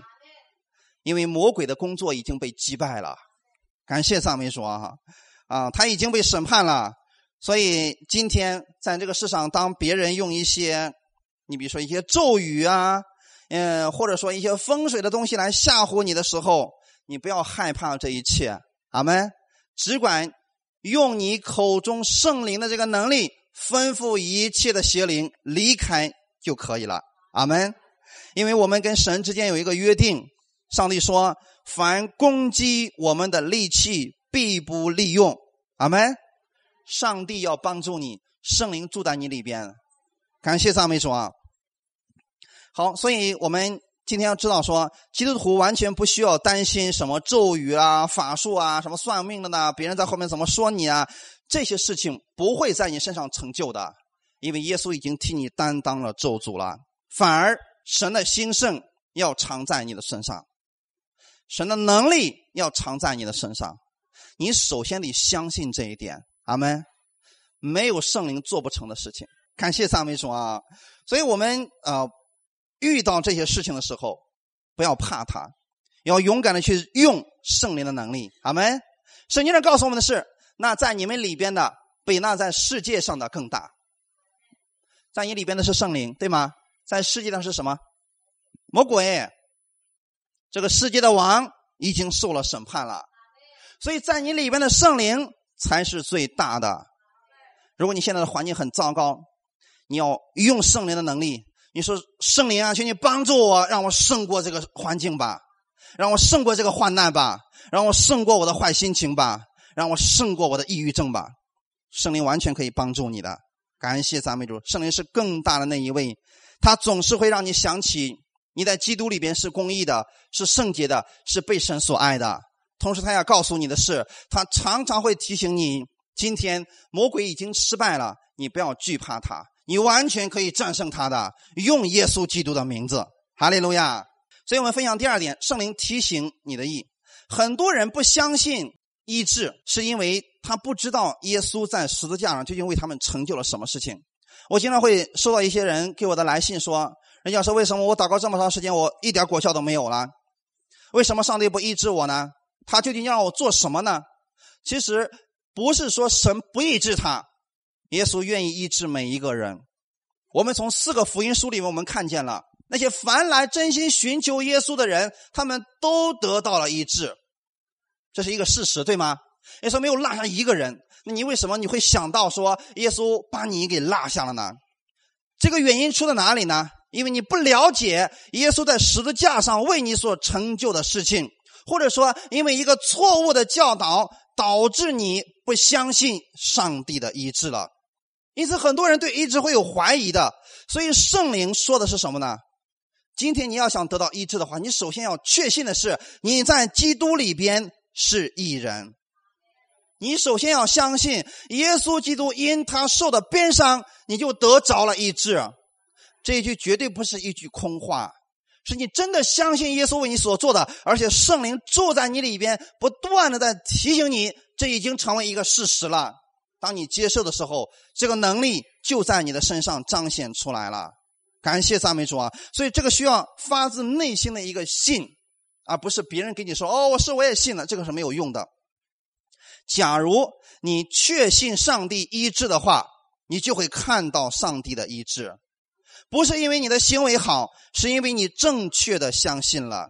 因为魔鬼的工作已经被击败了。感谢赞美主啊！啊，他已经被审判了。所以今天在这个世上，当别人用一些，你比如说一些咒语啊，嗯，或者说一些风水的东西来吓唬你的时候，你不要害怕这一切。阿门。只管用你口中圣灵的这个能力，吩咐一切的邪灵离开就可以了。阿门。因为我们跟神之间有一个约定，上帝说：“凡攻击我们的利器，必不利用。”阿门。上帝要帮助你，圣灵住在你里边。感谢赞美主啊！好，所以我们。今天要知道，说基督徒完全不需要担心什么咒语啊、法术啊、什么算命的呢？别人在后面怎么说你啊？这些事情不会在你身上成就的，因为耶稣已经替你担当了咒诅了。反而神的兴盛要藏在你的身上，神的能力要藏在你的身上。你首先得相信这一点，阿门。没有圣灵做不成的事情。感谢三位主啊！所以我们啊。遇到这些事情的时候，不要怕他，要勇敢的去用圣灵的能力。阿门。圣经上告诉我们的是，那在你们里边的比那在世界上的更大。在你里边的是圣灵，对吗？在世界上是什么？魔鬼。这个世界的王已经受了审判了，所以在你里边的圣灵才是最大的。如果你现在的环境很糟糕，你要用圣灵的能力。你说圣灵啊，请你帮助我，让我胜过这个环境吧，让我胜过这个患难吧，让我胜过我的坏心情吧，让我胜过我的抑郁症吧。圣灵完全可以帮助你的。感谢赞美主，圣灵是更大的那一位，他总是会让你想起你在基督里边是公义的，是圣洁的，是被神所爱的。同时，他要告诉你的是，他常常会提醒你，今天魔鬼已经失败了，你不要惧怕他。你完全可以战胜他的，用耶稣基督的名字，哈利路亚。所以我们分享第二点，圣灵提醒你的意。很多人不相信医治，是因为他不知道耶稣在十字架上究竟为他们成就了什么事情。我经常会收到一些人给我的来信，说：“人家说为什么我祷告这么长时间，我一点果效都没有了？为什么上帝不医治我呢？他究竟要我做什么呢？”其实不是说神不医治他。耶稣愿意医治每一个人。我们从四个福音书里面，我们看见了那些凡来真心寻求耶稣的人，他们都得到了医治，这是一个事实，对吗？耶稣没有落下一个人。那你为什么你会想到说耶稣把你给落下了呢？这个原因出在哪里呢？因为你不了解耶稣在十字架上为你所成就的事情，或者说因为一个错误的教导导致你不相信上帝的医治了。因此，很多人对医治会有怀疑的。所以，圣灵说的是什么呢？今天你要想得到医治的话，你首先要确信的是你在基督里边是义人。你首先要相信耶稣基督因他受的鞭伤，你就得着了医治。这一句绝对不是一句空话，是你真的相信耶稣为你所做的，而且圣灵住在你里边，不断的在提醒你，这已经成为一个事实了。当你接受的时候，这个能力就在你的身上彰显出来了。感谢赞美主啊！所以这个需要发自内心的一个信，而不是别人给你说：“哦，我是我也信了。”这个是没有用的。假如你确信上帝医治的话，你就会看到上帝的医治，不是因为你的行为好，是因为你正确的相信了。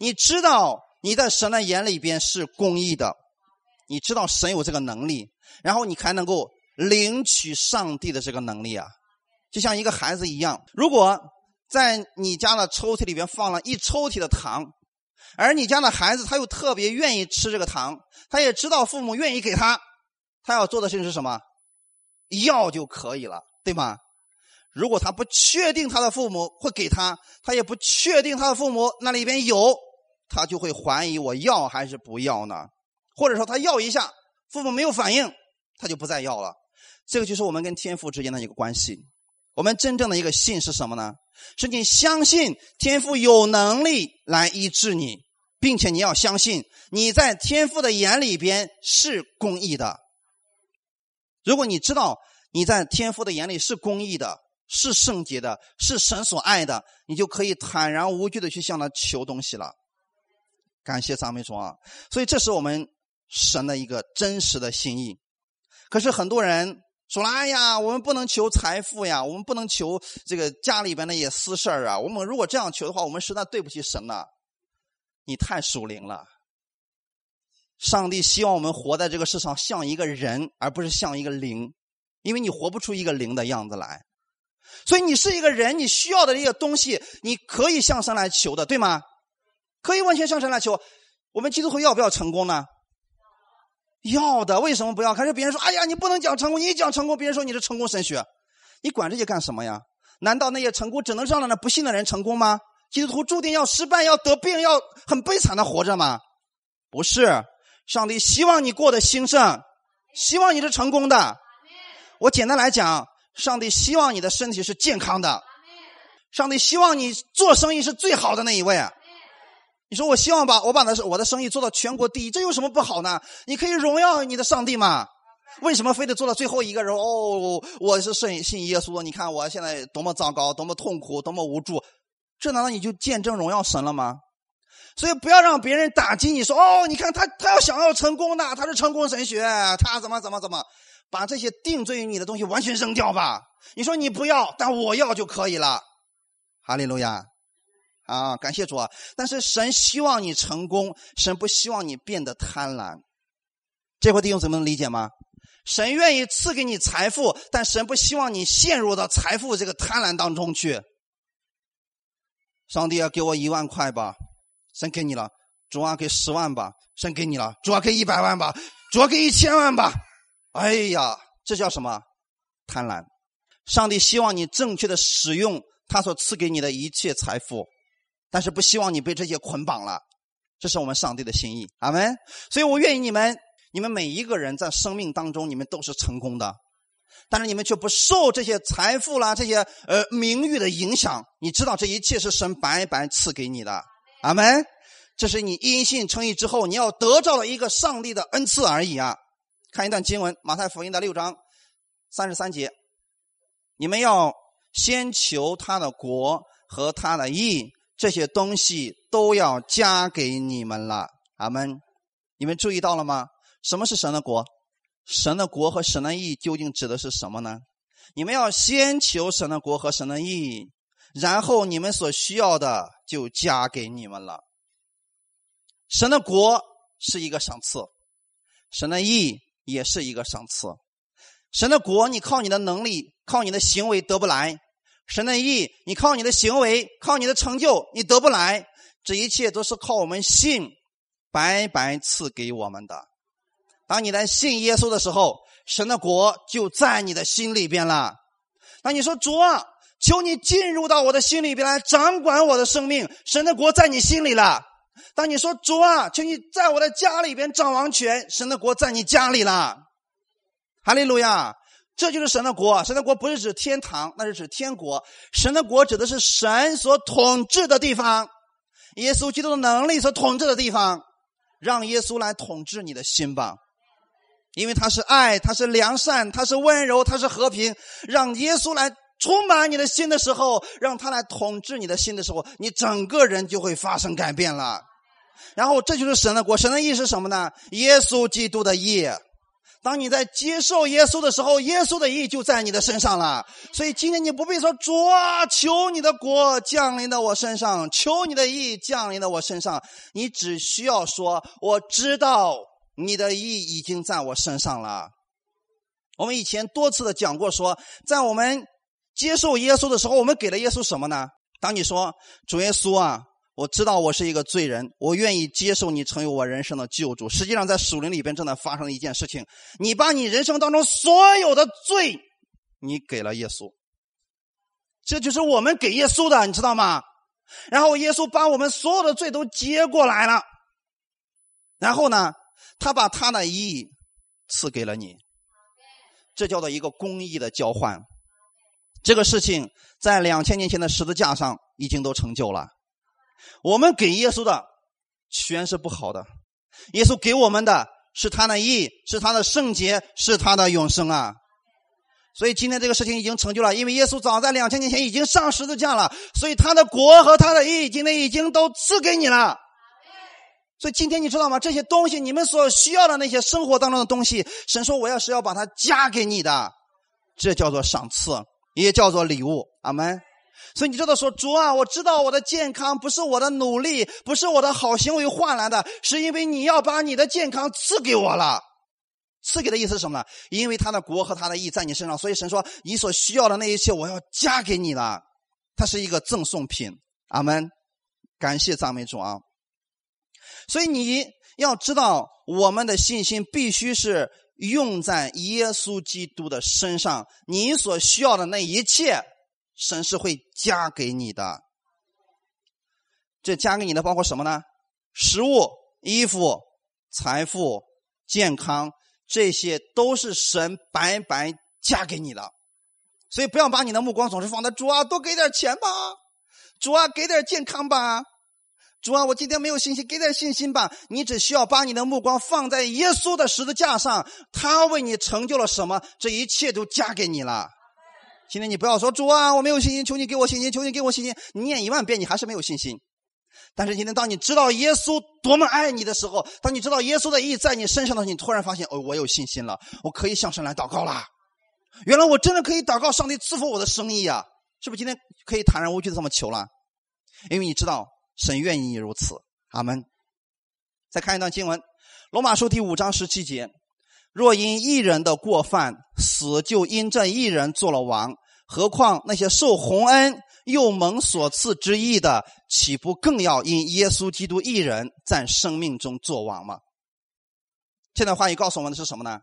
你知道你在神的眼里边是公义的，你知道神有这个能力。然后你还能够领取上帝的这个能力啊，就像一个孩子一样。如果在你家的抽屉里边放了一抽屉的糖，而你家的孩子他又特别愿意吃这个糖，他也知道父母愿意给他，他要做的事情是什么？要就可以了，对吗？如果他不确定他的父母会给他，他也不确定他的父母那里边有，他就会怀疑我要还是不要呢？或者说他要一下，父母没有反应。他就不再要了，这个就是我们跟天父之间的一个关系。我们真正的一个信是什么呢？是你相信天父有能力来医治你，并且你要相信你在天父的眼里边是公义的。如果你知道你在天父的眼里是公义的，是圣洁的，是神所爱的，你就可以坦然无惧的去向他求东西了。感谢赞美主啊！所以这是我们神的一个真实的心意。可是很多人说了：“哎呀，我们不能求财富呀，我们不能求这个家里边的一些私事啊。我们如果这样求的话，我们实在对不起神了。你太属灵了。上帝希望我们活在这个世上像一个人，而不是像一个灵，因为你活不出一个灵的样子来。所以你是一个人，你需要的这些东西，你可以向神来求的，对吗？”可以完全向神来求，我们基督徒要不要成功呢？要的，为什么不要？可是别人说：“哎呀，你不能讲成功，你一讲成功，别人说你是成功神学，你管这些干什么呀？难道那些成功只能让那不信的人成功吗？基督徒注定要失败，要得病，要很悲惨的活着吗？不是，上帝希望你过得兴盛，希望你是成功的。我简单来讲，上帝希望你的身体是健康的，上帝希望你做生意是最好的那一位。你说我希望把我把的我的生意做到全国第一，这有什么不好呢？你可以荣耀你的上帝嘛？为什么非得做到最后一个人？哦，我是信信耶稣的，你看我现在多么糟糕，多么痛苦，多么无助，这难道你就见证荣耀神了吗？所以不要让别人打击你说哦，你看他他要想要成功的，他是成功神学，他怎么怎么怎么，把这些定罪于你的东西完全扔掉吧。你说你不要，但我要就可以了。哈利路亚。啊，感谢主啊！但是神希望你成功，神不希望你变得贪婪。这块弟兄怎么能理解吗？神愿意赐给你财富，但神不希望你陷入到财富这个贪婪当中去。上帝啊，给我一万块吧，神给你了；主啊，给十万吧，神给你了；主啊，给一百万吧，主啊，给一千万吧。哎呀，这叫什么？贪婪。上帝希望你正确的使用他所赐给你的一切财富。但是不希望你被这些捆绑了，这是我们上帝的心意，阿门。所以我愿意你们，你们每一个人在生命当中，你们都是成功的，但是你们却不受这些财富啦、这些呃名誉的影响。你知道这一切是神白白赐给你的，阿门。这是你因信称义之后，你要得到的一个上帝的恩赐而已啊。看一段经文，马太福音的六章三十三节，你们要先求他的国和他的义。这些东西都要加给你们了，阿门。你们注意到了吗？什么是神的国？神的国和神的义究竟指的是什么呢？你们要先求神的国和神的义，然后你们所需要的就加给你们了。神的国是一个赏赐，神的义也是一个赏赐。神的国，你靠你的能力、靠你的行为得不来。神的意，你靠你的行为，靠你的成就，你得不来。这一切都是靠我们信，白白赐给我们的。当你在信耶稣的时候，神的国就在你的心里边了。那你说主啊，求你进入到我的心里边来，掌管我的生命。神的国在你心里了。当你说主啊，求你在我的家里边掌王权，神的国在你家里了。哈利路亚。这就是神的国，神的国不是指天堂，那是指天国。神的国指的是神所统治的地方，耶稣基督的能力所统治的地方。让耶稣来统治你的心吧，因为他是爱，他是良善，他是温柔，他是和平。让耶稣来充满你的心的时候，让他来统治你的心的时候，你整个人就会发生改变了。然后这就是神的国，神的意是什么呢？耶稣基督的意。当你在接受耶稣的时候，耶稣的意就在你的身上了。所以今天你不必说主啊，求你的国降临到我身上，求你的意降临到我身上。你只需要说，我知道你的意已经在我身上了。我们以前多次的讲过，说在我们接受耶稣的时候，我们给了耶稣什么呢？当你说主耶稣啊。我知道我是一个罪人，我愿意接受你成为我人生的救主。实际上，在属灵里边正在发生一件事情：你把你人生当中所有的罪，你给了耶稣。这就是我们给耶稣的，你知道吗？然后耶稣把我们所有的罪都接过来了，然后呢，他把他的义赐给了你。这叫做一个公义的交换。这个事情在两千年前的十字架上已经都成就了。我们给耶稣的全是不好的，耶稣给我们的是他的义，是他的圣洁，是他的永生啊！所以今天这个事情已经成就了，因为耶稣早在两千年前已经上十字架了，所以他的国和他的义今天已经都赐给你了。所以今天你知道吗？这些东西你们所需要的那些生活当中的东西，神说我要是要把它加给你的，这叫做赏赐，也叫做礼物。阿门。所以你知道说主啊，我知道我的健康不是我的努力，不是我的好行为换来的，是因为你要把你的健康赐给我了。赐给的意思是什么呢？因为他的国和他的义在你身上，所以神说你所需要的那一切我要加给你了。它是一个赠送品。阿门。感谢赞美主啊！所以你要知道，我们的信心必须是用在耶稣基督的身上。你所需要的那一切。神是会加给你的，这加给你的包括什么呢？食物、衣服、财富、健康，这些都是神白白加给你的。所以不要把你的目光总是放在主啊，多给点钱吧，主啊，给点健康吧，主啊，我今天没有信心，给点信心吧。你只需要把你的目光放在耶稣的十字架上，他为你成就了什么，这一切都加给你了。今天你不要说主啊，我没有信心，求你给我信心，求你给我信心。你念一万遍，你还是没有信心。但是今天，当你知道耶稣多么爱你的时候，当你知道耶稣的意在你身上的时候，你突然发现，哦，我有信心了，我可以向神来祷告了。原来我真的可以祷告，上帝赐福我的生意啊！是不是今天可以坦然无惧的这么求了？因为你知道神愿意如此。阿门。再看一段经文，《罗马书》第五章十七节：若因一人的过犯，死就因这一人做了王。何况那些受洪恩又蒙所赐之意的，岂不更要因耶稣基督一人在生命中作王吗？现在话语告诉我们的是什么呢？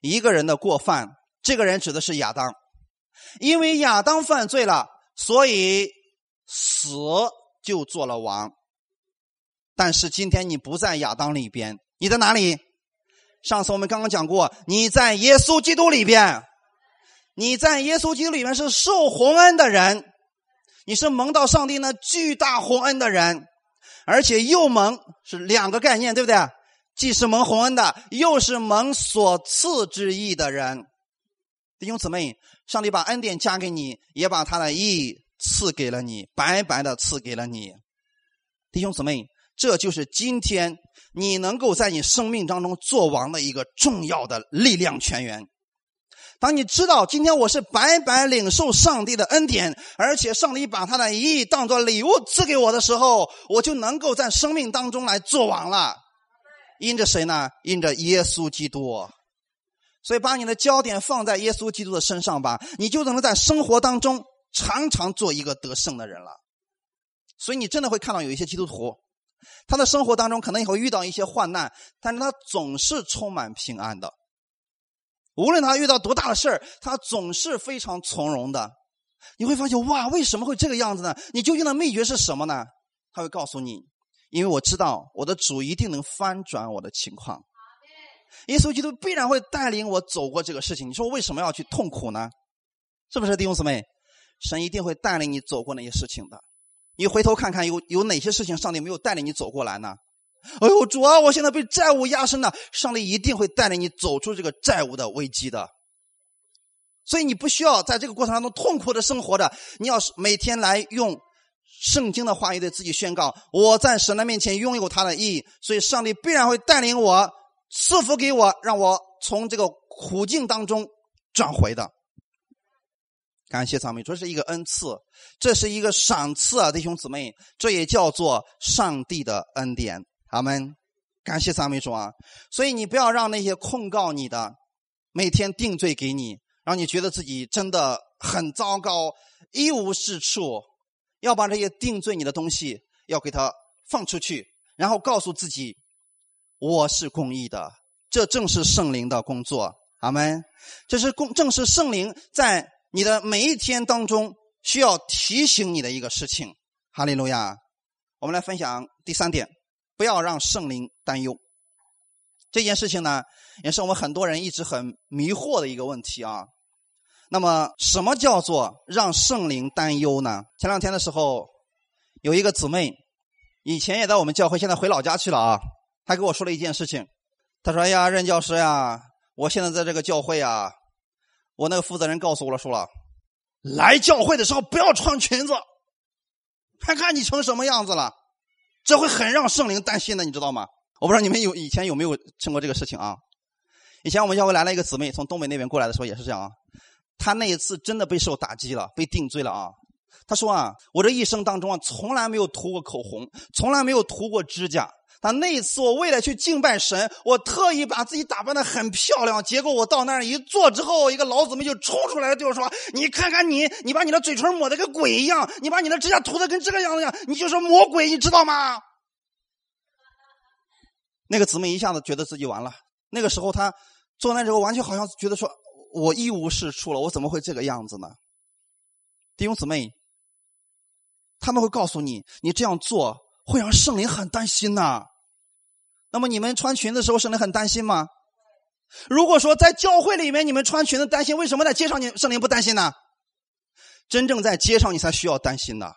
一个人的过犯，这个人指的是亚当，因为亚当犯罪了，所以死就做了王。但是今天你不在亚当里边，你在哪里？上次我们刚刚讲过，你在耶稣基督里边。你在耶稣基督里面是受洪恩的人，你是蒙到上帝那巨大洪恩的人，而且又蒙是两个概念，对不对？既是蒙洪恩的，又是蒙所赐之意的人。弟兄姊妹，上帝把恩典加给你，也把他的意赐给了你，白白的赐给了你。弟兄姊妹，这就是今天你能够在你生命当中做王的一个重要的力量泉源。当你知道今天我是白白领受上帝的恩典，而且上帝把他的意当做礼物赐给我的时候，我就能够在生命当中来做王了。因着谁呢？因着耶稣基督。所以把你的焦点放在耶稣基督的身上吧，你就能在生活当中常常做一个得胜的人了。所以你真的会看到有一些基督徒，他的生活当中可能也会遇到一些患难，但是他总是充满平安的。无论他遇到多大的事儿，他总是非常从容的。你会发现，哇，为什么会这个样子呢？你究竟的秘诀是什么呢？他会告诉你，因为我知道我的主一定能翻转我的情况。耶稣基督必然会带领我走过这个事情。你说为什么要去痛苦呢？是不是弟兄姊妹？神一定会带领你走过那些事情的。你回头看看，有有哪些事情上帝没有带领你走过来呢？哎呦，主啊！我现在被债务压身了，上帝一定会带领你走出这个债务的危机的。所以你不需要在这个过程当中痛苦的生活着，你要是每天来用圣经的话语对自己宣告：我在神的面前拥有他的意义，所以上帝必然会带领我赐福给我，让我从这个苦境当中转回的。感谢赞美，这是一个恩赐，这是一个赏赐啊，弟兄姊妹，这也叫做上帝的恩典。阿门，感谢赞美主啊！所以你不要让那些控告你的，每天定罪给你，让你觉得自己真的很糟糕，一无是处。要把这些定罪你的东西要给他放出去，然后告诉自己，我是公义的。这正是圣灵的工作。阿门。这是公，正是圣灵在你的每一天当中需要提醒你的一个事情。哈利路亚。我们来分享第三点。不要让圣灵担忧，这件事情呢，也是我们很多人一直很迷惑的一个问题啊。那么，什么叫做让圣灵担忧呢？前两天的时候，有一个姊妹，以前也在我们教会，现在回老家去了啊。她跟我说了一件事情，她说：“哎呀，任教师呀，我现在在这个教会啊，我那个负责人告诉我了，说了，来教会的时候不要穿裙子，看看你成什么样子了，这会很让圣灵担心的，你知道吗？我不知道你们有以前有没有听过这个事情啊？以前我们教会来了一个姊妹，从东北那边过来的时候也是这样啊。她那一次真的被受打击了，被定罪了啊。她说啊，我这一生当中啊，从来没有涂过口红，从来没有涂过指甲。啊那一次我为了去敬拜神，我特意把自己打扮的很漂亮。结果我到那儿一坐之后，一个老姊妹就冲出来了，对我说：“你看看你，你把你的嘴唇抹的跟鬼一样，你把你的指甲涂的跟这个样子样，你就是魔鬼，你知道吗？”那个姊妹一下子觉得自己完了。那个时候她坐那之后，完全好像觉得说：“我一无是处了，我怎么会这个样子呢？”弟兄姊妹，他们会告诉你，你这样做会让圣灵很担心呐。那么你们穿裙子的时候，圣灵很担心吗？如果说在教会里面你们穿裙子担心，为什么在街上你圣灵不担心呢？真正在街上你才需要担心的。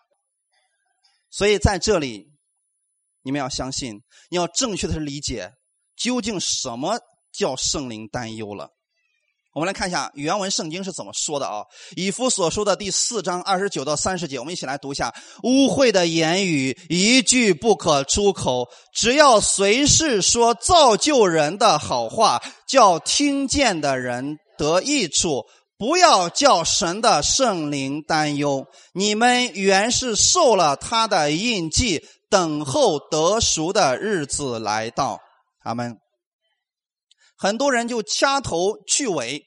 所以在这里，你们要相信，你要正确的理解究竟什么叫圣灵担忧了。我们来看一下原文圣经是怎么说的啊？以弗所说的第四章二十九到三十节，我们一起来读一下：污秽的言语一句不可出口，只要随时说造就人的好话，叫听见的人得益处，不要叫神的圣灵担忧。你们原是受了他的印记，等候得赎的日子来到。阿门。很多人就掐头去尾，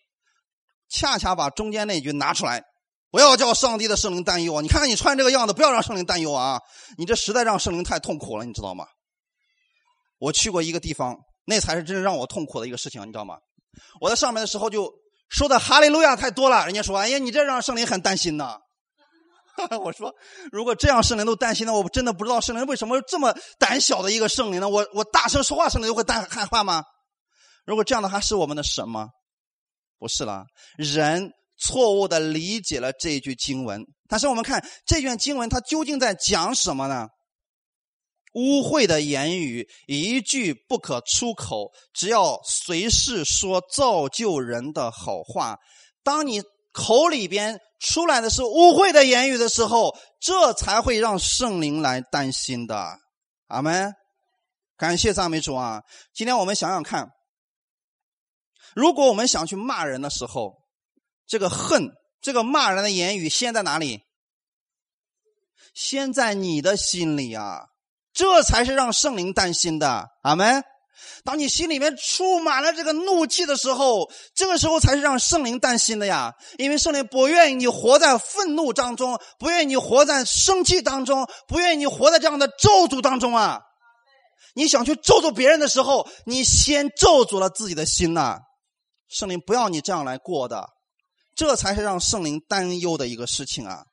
恰恰把中间那句拿出来，不要叫上帝的圣灵担忧啊！你看看你穿这个样子，不要让圣灵担忧啊！你这实在让圣灵太痛苦了，你知道吗？我去过一个地方，那才是真正让我痛苦的一个事情，你知道吗？我在上面的时候就说的哈利路亚太多了，人家说：“哎呀，你这让圣灵很担心呐。”我说：“如果这样圣灵都担心呢，我真的不知道圣灵为什么这么胆小的一个圣灵呢？我我大声说话，圣灵就会担害怕吗？”如果这样的话，是我们的神吗？不是了，人错误的理解了这一句经文。但是我们看这卷经文，它究竟在讲什么呢？污秽的言语一句不可出口，只要随时说造就人的好话。当你口里边出来的是污秽的言语的时候，这才会让圣灵来担心的。阿门。感谢赞美主啊！今天我们想想看。如果我们想去骂人的时候，这个恨、这个骂人的言语，先在哪里？先在你的心里啊！这才是让圣灵担心的。阿门。当你心里面充满了这个怒气的时候，这个时候才是让圣灵担心的呀！因为圣灵不愿意你活在愤怒当中，不愿意你活在生气当中，不愿意你活在这样的咒诅当中啊！你想去咒诅别人的时候，你先咒诅了自己的心呐！圣灵不要你这样来过的，这才是让圣灵担忧的一个事情啊！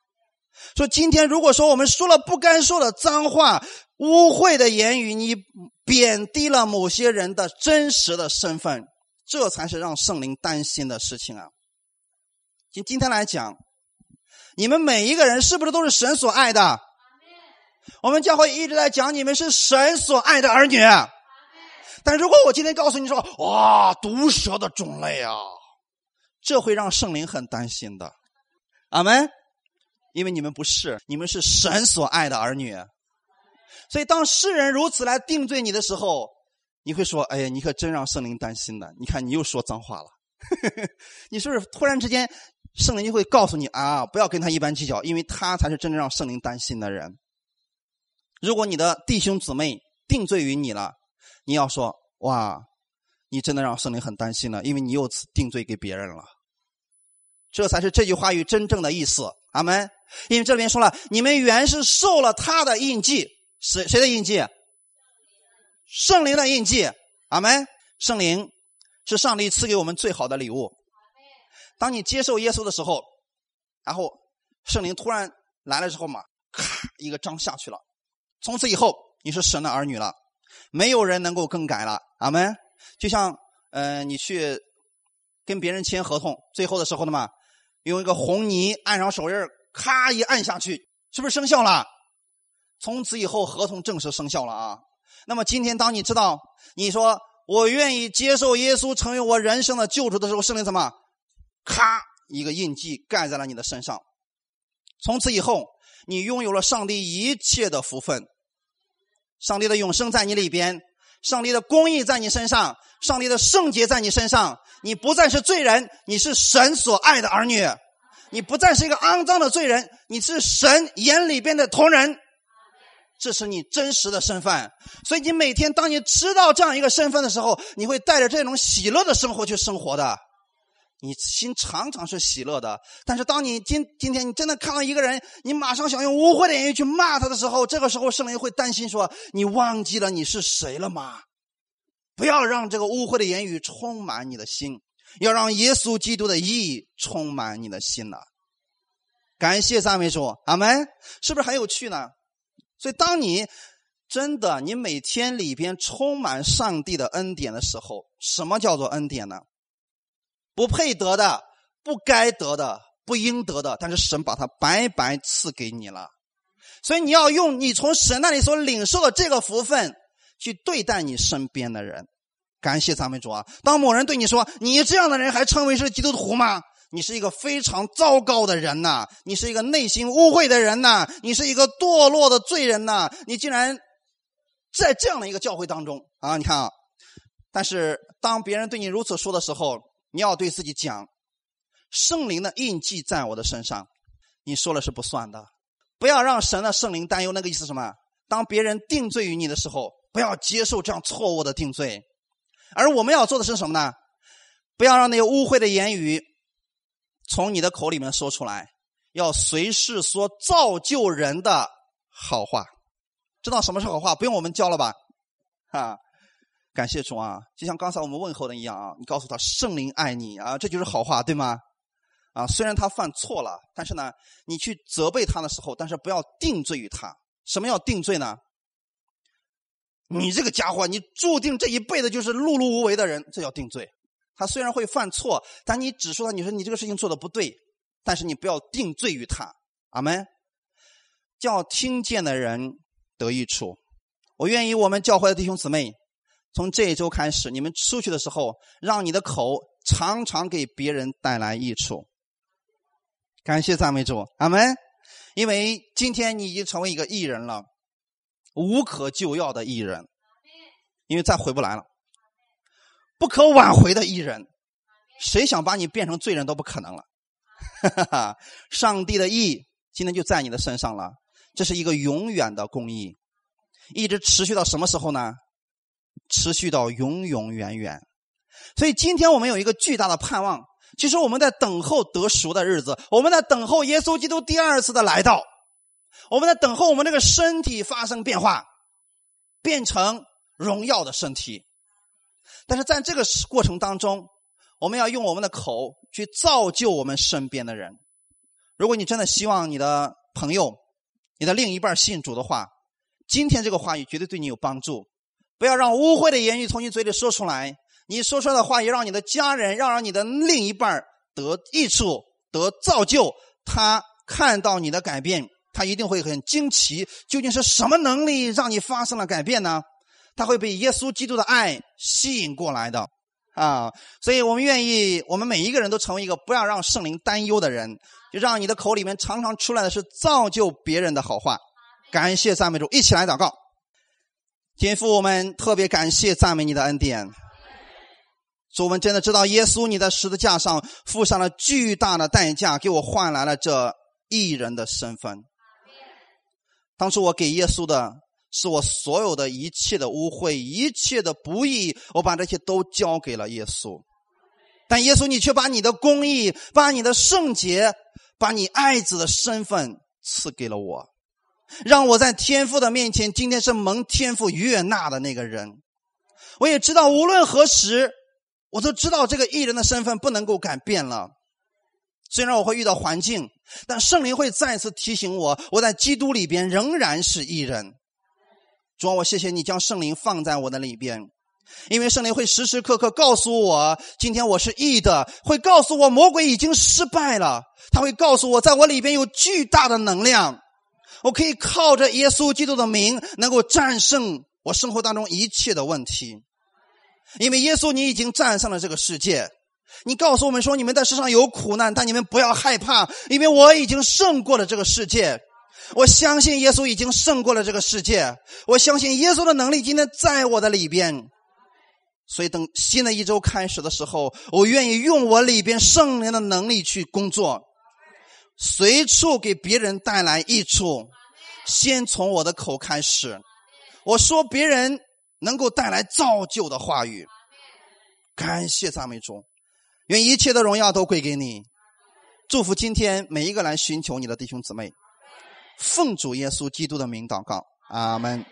说今天如果说我们说了不该说的脏话、污秽的言语，你贬低了某些人的真实的身份，这才是让圣灵担心的事情啊！今今天来讲，你们每一个人是不是都是神所爱的？我们教会一直在讲，你们是神所爱的儿女。但如果我今天告诉你说，哇，毒蛇的种类啊，这会让圣灵很担心的。阿门。因为你们不是，你们是神所爱的儿女。所以当世人如此来定罪你的时候，你会说：“哎呀，你可真让圣灵担心的。你看你又说脏话了。”你是不是突然之间，圣灵就会告诉你啊，不要跟他一般计较，因为他才是真正让圣灵担心的人。如果你的弟兄姊妹定罪于你了。你要说哇，你真的让圣灵很担心了，因为你又定罪给别人了。这才是这句话语真正的意思。阿门。因为这里面说了，你们原是受了他的印记，谁谁的印记？圣灵的印记。阿门。圣灵是上帝赐给我们最好的礼物。当你接受耶稣的时候，然后圣灵突然来了之后嘛，咔一个章下去了，从此以后你是神的儿女了。没有人能够更改了，阿门。就像，嗯，你去跟别人签合同，最后的时候的嘛，用一个红泥按上手印咔一按下去，是不是生效了？从此以后，合同正式生效了啊。那么今天，当你知道你说我愿意接受耶稣成为我人生的救主的时候，圣灵怎么？咔一个印记盖在了你的身上。从此以后，你拥有了上帝一切的福分，上帝的永生在你里边，上帝的公义在你身上，上帝的圣洁在你身上。你不再是罪人，你是神所爱的儿女；你不再是一个肮脏的罪人，你是神眼里边的同人。这是你真实的身份。所以，你每天当你知道这样一个身份的时候，你会带着这种喜乐的生活去生活的。你心常常是喜乐的，但是当你今今天你真的看到一个人，你马上想用污秽的言语去骂他的时候，这个时候圣灵会担心说：“你忘记了你是谁了吗？”不要让这个污秽的言语充满你的心，要让耶稣基督的义充满你的心呐！感谢三位主，阿门！是不是很有趣呢？所以，当你真的你每天里边充满上帝的恩典的时候，什么叫做恩典呢？不配得的、不该得的、不应得的，但是神把它白白赐给你了。所以你要用你从神那里所领受的这个福分去对待你身边的人。感谢咱们主啊！当某人对你说：“你这样的人还称为是基督徒吗？”你是一个非常糟糕的人呐！你是一个内心污秽的人呐！你是一个堕落的罪人呐！你竟然在这样的一个教会当中啊！你看啊，但是当别人对你如此说的时候，你要对自己讲，圣灵的印记在我的身上，你说了是不算的。不要让神的圣灵担忧。那个意思什么？当别人定罪于你的时候，不要接受这样错误的定罪。而我们要做的是什么呢？不要让那些污秽的言语从你的口里面说出来，要随时说造就人的好话。知道什么是好话？不用我们教了吧？啊！感谢主啊！就像刚才我们问候的一样啊，你告诉他圣灵爱你啊，这就是好话，对吗？啊，虽然他犯错了，但是呢，你去责备他的时候，但是不要定罪于他。什么叫定罪呢？你这个家伙，你注定这一辈子就是碌碌无为的人，这叫定罪。他虽然会犯错，但你指出他，你说你这个事情做的不对，但是你不要定罪于他。阿门。叫听见的人得益处。我愿意我们教会的弟兄姊妹。从这一周开始，你们出去的时候，让你的口常常给别人带来益处。感谢赞美主，阿门。因为今天你已经成为一个艺人了，无可救药的艺人，因为再回不来了，不可挽回的艺人，谁想把你变成罪人都不可能了。哈哈哈，上帝的意今天就在你的身上了，这是一个永远的公义，一直持续到什么时候呢？持续到永永远远，所以今天我们有一个巨大的盼望。其实我们在等候得赎的日子，我们在等候耶稣基督第二次的来到，我们在等候我们这个身体发生变化，变成荣耀的身体。但是在这个过程当中，我们要用我们的口去造就我们身边的人。如果你真的希望你的朋友、你的另一半信主的话，今天这个话语绝对对你有帮助。不要让污秽的言语从你嘴里说出来。你说出来的话也让你的家人，让让你的另一半得益处、得造就。他看到你的改变，他一定会很惊奇。究竟是什么能力让你发生了改变呢？他会被耶稣基督的爱吸引过来的啊！所以我们愿意，我们每一个人都成为一个不要让圣灵担忧的人，就让你的口里面常常出来的是造就别人的好话。感谢赞美主，一起来祷告。天父，我们特别感谢赞美你的恩典。主，我们真的知道耶稣你在十字架上付上了巨大的代价，给我换来了这艺人的身份。当初我给耶稣的是我所有的一切的污秽，一切的不义，我把这些都交给了耶稣。但耶稣，你却把你的公义、把你的圣洁、把你爱子的身份赐给了我。让我在天父的面前，今天是蒙天父悦纳的那个人。我也知道，无论何时，我都知道这个艺人的身份不能够改变了。虽然我会遇到环境，但圣灵会再次提醒我，我在基督里边仍然是艺人。主啊，我谢谢你将圣灵放在我的里边，因为圣灵会时时刻刻告诉我，今天我是义的，会告诉我魔鬼已经失败了，他会告诉我，在我里边有巨大的能量。我可以靠着耶稣基督的名，能够战胜我生活当中一切的问题，因为耶稣你已经战胜了这个世界，你告诉我们说，你们在世上有苦难，但你们不要害怕，因为我已经胜过了这个世界。我相信耶稣已经胜过了这个世界，我相信耶稣的能力今天在我的里边。所以，等新的一周开始的时候，我愿意用我里边圣灵的能力去工作，随处给别人带来益处。先从我的口开始，我说别人能够带来造就的话语。感谢赞美主，愿一切的荣耀都归给你。祝福今天每一个来寻求你的弟兄姊妹。奉主耶稣基督的名祷告，阿门。